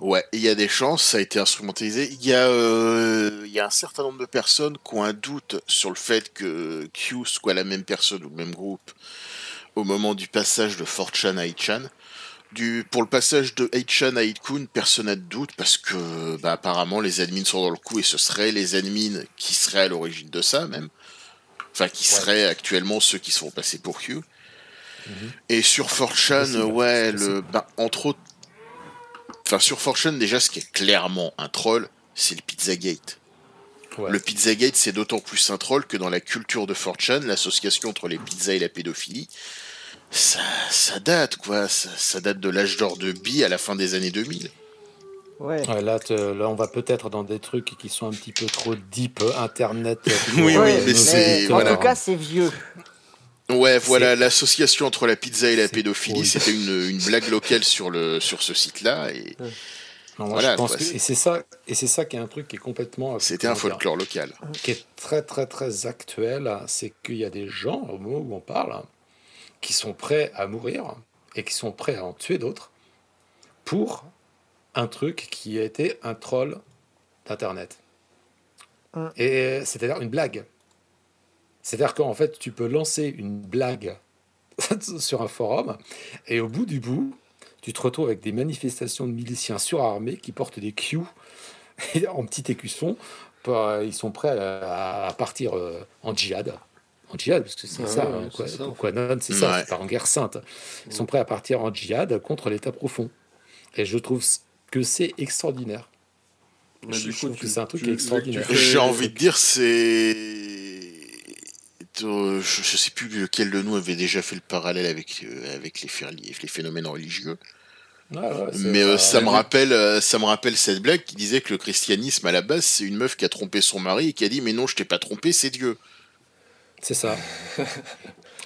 Ouais, il y a des chances, ça a été instrumentalisé. Il y, a, euh, il y a un certain nombre de personnes qui ont un doute sur le fait que Q soit la même personne ou le même groupe au moment du passage de 4chan à 8chan. Du, pour le passage de 8chan à 8kun, personne n'a de doute parce que bah, apparemment les admins sont dans le coup et ce seraient les admins qui seraient à l'origine de ça même. Enfin, qui seraient actuellement ceux qui se font passer pour Q. Et sur 4chan, possible, ouais, le, bah, entre autres, enfin sur 4chan déjà, ce qui est clairement un troll, c'est le Pizzagate. Ouais. Le Pizzagate, c'est d'autant plus un troll que dans la culture de 4chan, l'association entre les pizzas et la pédophilie, ça, ça date quoi, ça, ça date de l'âge d'or de Bi à la fin des années 2000. Ouais. Ouais, là, te- là, on va peut-être dans des trucs qui sont un petit peu trop deep, euh, internet. Oui, oui, mais c'est- en voilà. tout cas, c'est vieux. Ouais, voilà, l'association entre la pizza et la pédophilie, c'était une, une blague locale sur, le, sur ce site-là, et Non, moi, Voilà, je pense quoi, que, c'est- et c'est ça, et c'est ça qui est un truc qui est complètement. euh, c'était un dire, folklore local. qui est très très très actuel, c'est qu'il y a des gens, au moment où on parle, qui sont prêts à mourir et qui sont prêts à en tuer d'autres pour un truc qui a été un troll d'Internet. Hum. Et c'est-à-dire une blague. C'est-à-dire qu'en fait, tu peux lancer une blague sur un forum et au bout du bout, tu te retrouves avec des manifestations de miliciens surarmés qui portent des Q en petit écusson pas- ils sont prêts à, à partir euh, en djihad. En djihad, parce que c'est Ah ça, ouais, hein, c'est quoi, ça, Quanon, c'est ça, Ouais. c'est pas en guerre sainte. Ils sont prêts à partir en djihad contre l'État profond. Et je trouve que c'est extraordinaire. Mais Je coup, trouve que c'est un truc tu- extraordinaire. J'ai envie de dire, c'est. Euh, Je, je sais plus lequel de nous avait déjà fait le parallèle avec, euh, avec les, phénomènes religieux. Ouais, ouais, c'est- Mais euh, ça, me rappelle, euh, ça me rappelle cette blague qui disait que le christianisme, à la base, c'est une meuf qui a trompé son mari et qui a dit Mais non, je t'ai pas trompé, c'est Dieu. C'est ça.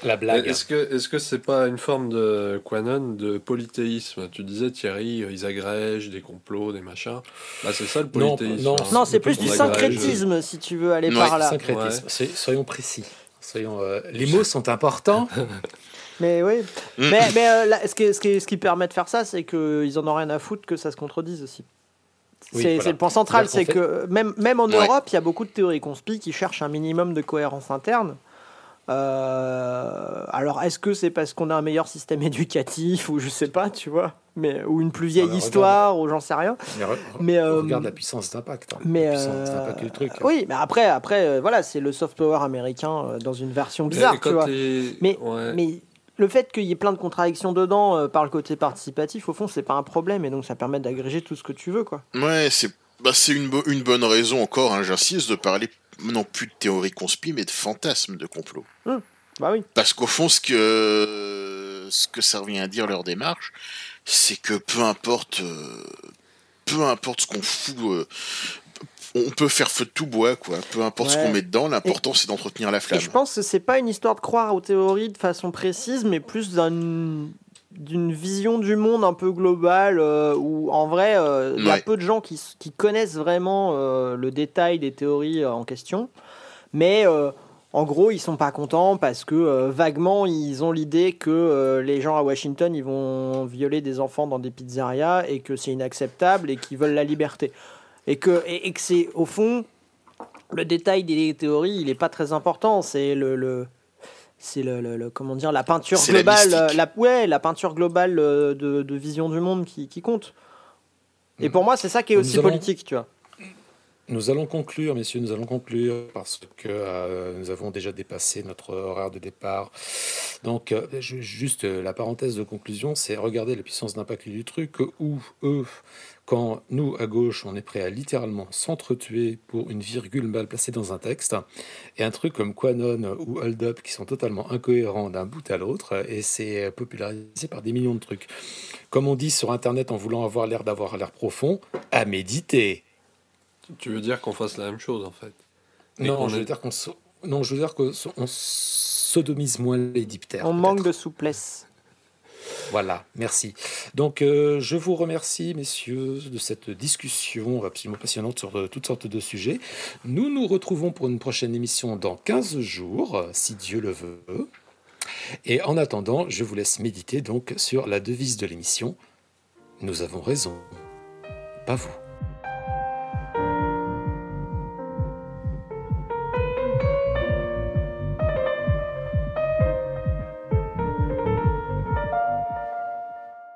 La blague. Est-ce que est-ce que c'est pas une forme de Quanon de polythéisme? Tu disais Thierry, euh, ils agrègent des complots, des machins. Bah c'est ça le Non, polythéisme. non, hein. Non, c'est plus du agrège. syncrétisme, si tu veux aller Ouais, par là. Syncrétisme. Soy- Soyons précis. Soyons, euh, les mots sont importants. Mais oui. Mm. mais mais euh, là, ce, qui, ce, qui, ce qui permet de faire ça, c'est qu'ils en ont rien à foutre que ça se contredise aussi. Oui, c'est voilà. le point central, c'est que même, même en Ouais. Europe, il y a beaucoup de théories conspi qui cherchent un minimum de cohérence interne. Euh, alors, est-ce que c'est parce qu'on a un meilleur système éducatif ou je sais pas, tu vois, mais ou une plus vieille Ah, mais regarde. histoire ou j'en sais rien. Mais, re- Mais, euh, regarde la puissance d'impact. hein. Mais la puissance euh, d'impact du truc. oui, mais après, après, euh, voilà, c'est le soft power américain euh, dans une version bizarre, tu vois. Mais- ouais. Mais le fait qu'il y ait plein de contradictions dedans euh, par le côté participatif, au fond, c'est pas un problème et donc ça permet d'agréger tout ce que tu veux, quoi. Ouais, c'est bah, c'est une, bo- une bonne raison encore, hein, j'insiste, de parler non plus de théorie conspi, mais de fantasmes de complot. Bah oui. Parce qu'au fond, ce que, ce que ça revient à dire leur démarche, c'est que peu importe, euh, peu importe ce qu'on fout, euh, on peut faire feu de tout bois, quoi. Peu importe ce qu'on met dedans, l'important c'est d'entretenir la Et flamme. je pense que c'est pas une histoire de croire aux théories de façon précise, mais plus d'un- d'une vision du monde un peu globale euh, où en vrai euh, il y a peu de gens qui, connaissent vraiment euh, le détail des théories en question mais en gros ils sont pas contents parce que vaguement ils ont l'idée que les gens à Washington ils vont violer des enfants dans des pizzerias et que c'est inacceptable et qu'ils veulent la liberté et que, et, et que c'est au fond le détail des théories, il est pas très important. C'est le, le c'est le, le- le- comment dire la peinture la globale, la, ouais, la peinture globale euh, de, de vision du monde qui, qui compte. Et pour moi, c'est ça qui est Nous aussi allons- politique, tu vois. Nous allons conclure, messieurs, nous allons conclure parce que euh, nous avons déjà dépassé notre horaire de départ. Donc, euh, ju- juste euh, la parenthèse de conclusion, c'est regarder la puissance d'impact du truc où eux, quand nous, à gauche, on est prêt à littéralement s'entretuer pour une virgule mal placée dans un texte, et un truc comme Quanon ou Hold Up qui sont totalement incohérents d'un bout à l'autre, et c'est popularisé par des millions de trucs. Comme on dit sur Internet en voulant avoir l'air d'avoir l'air profond, à méditer. Tu veux dire qu'on fasse la même chose en fait? Non, je est- veux dire qu'on so- non, je veux dire qu'on so- on sodomise moins les diptères. On manque de souplesse. Voilà, merci. Donc, euh, je vous remercie, messieurs, de cette discussion absolument passionnante sur euh, toutes sortes de sujets. Nous nous retrouvons pour une prochaine émission dans 15 jours, si Dieu le veut. Et en attendant, je vous laisse méditer donc sur la devise de l'émission. Nous avons raison, pas vous.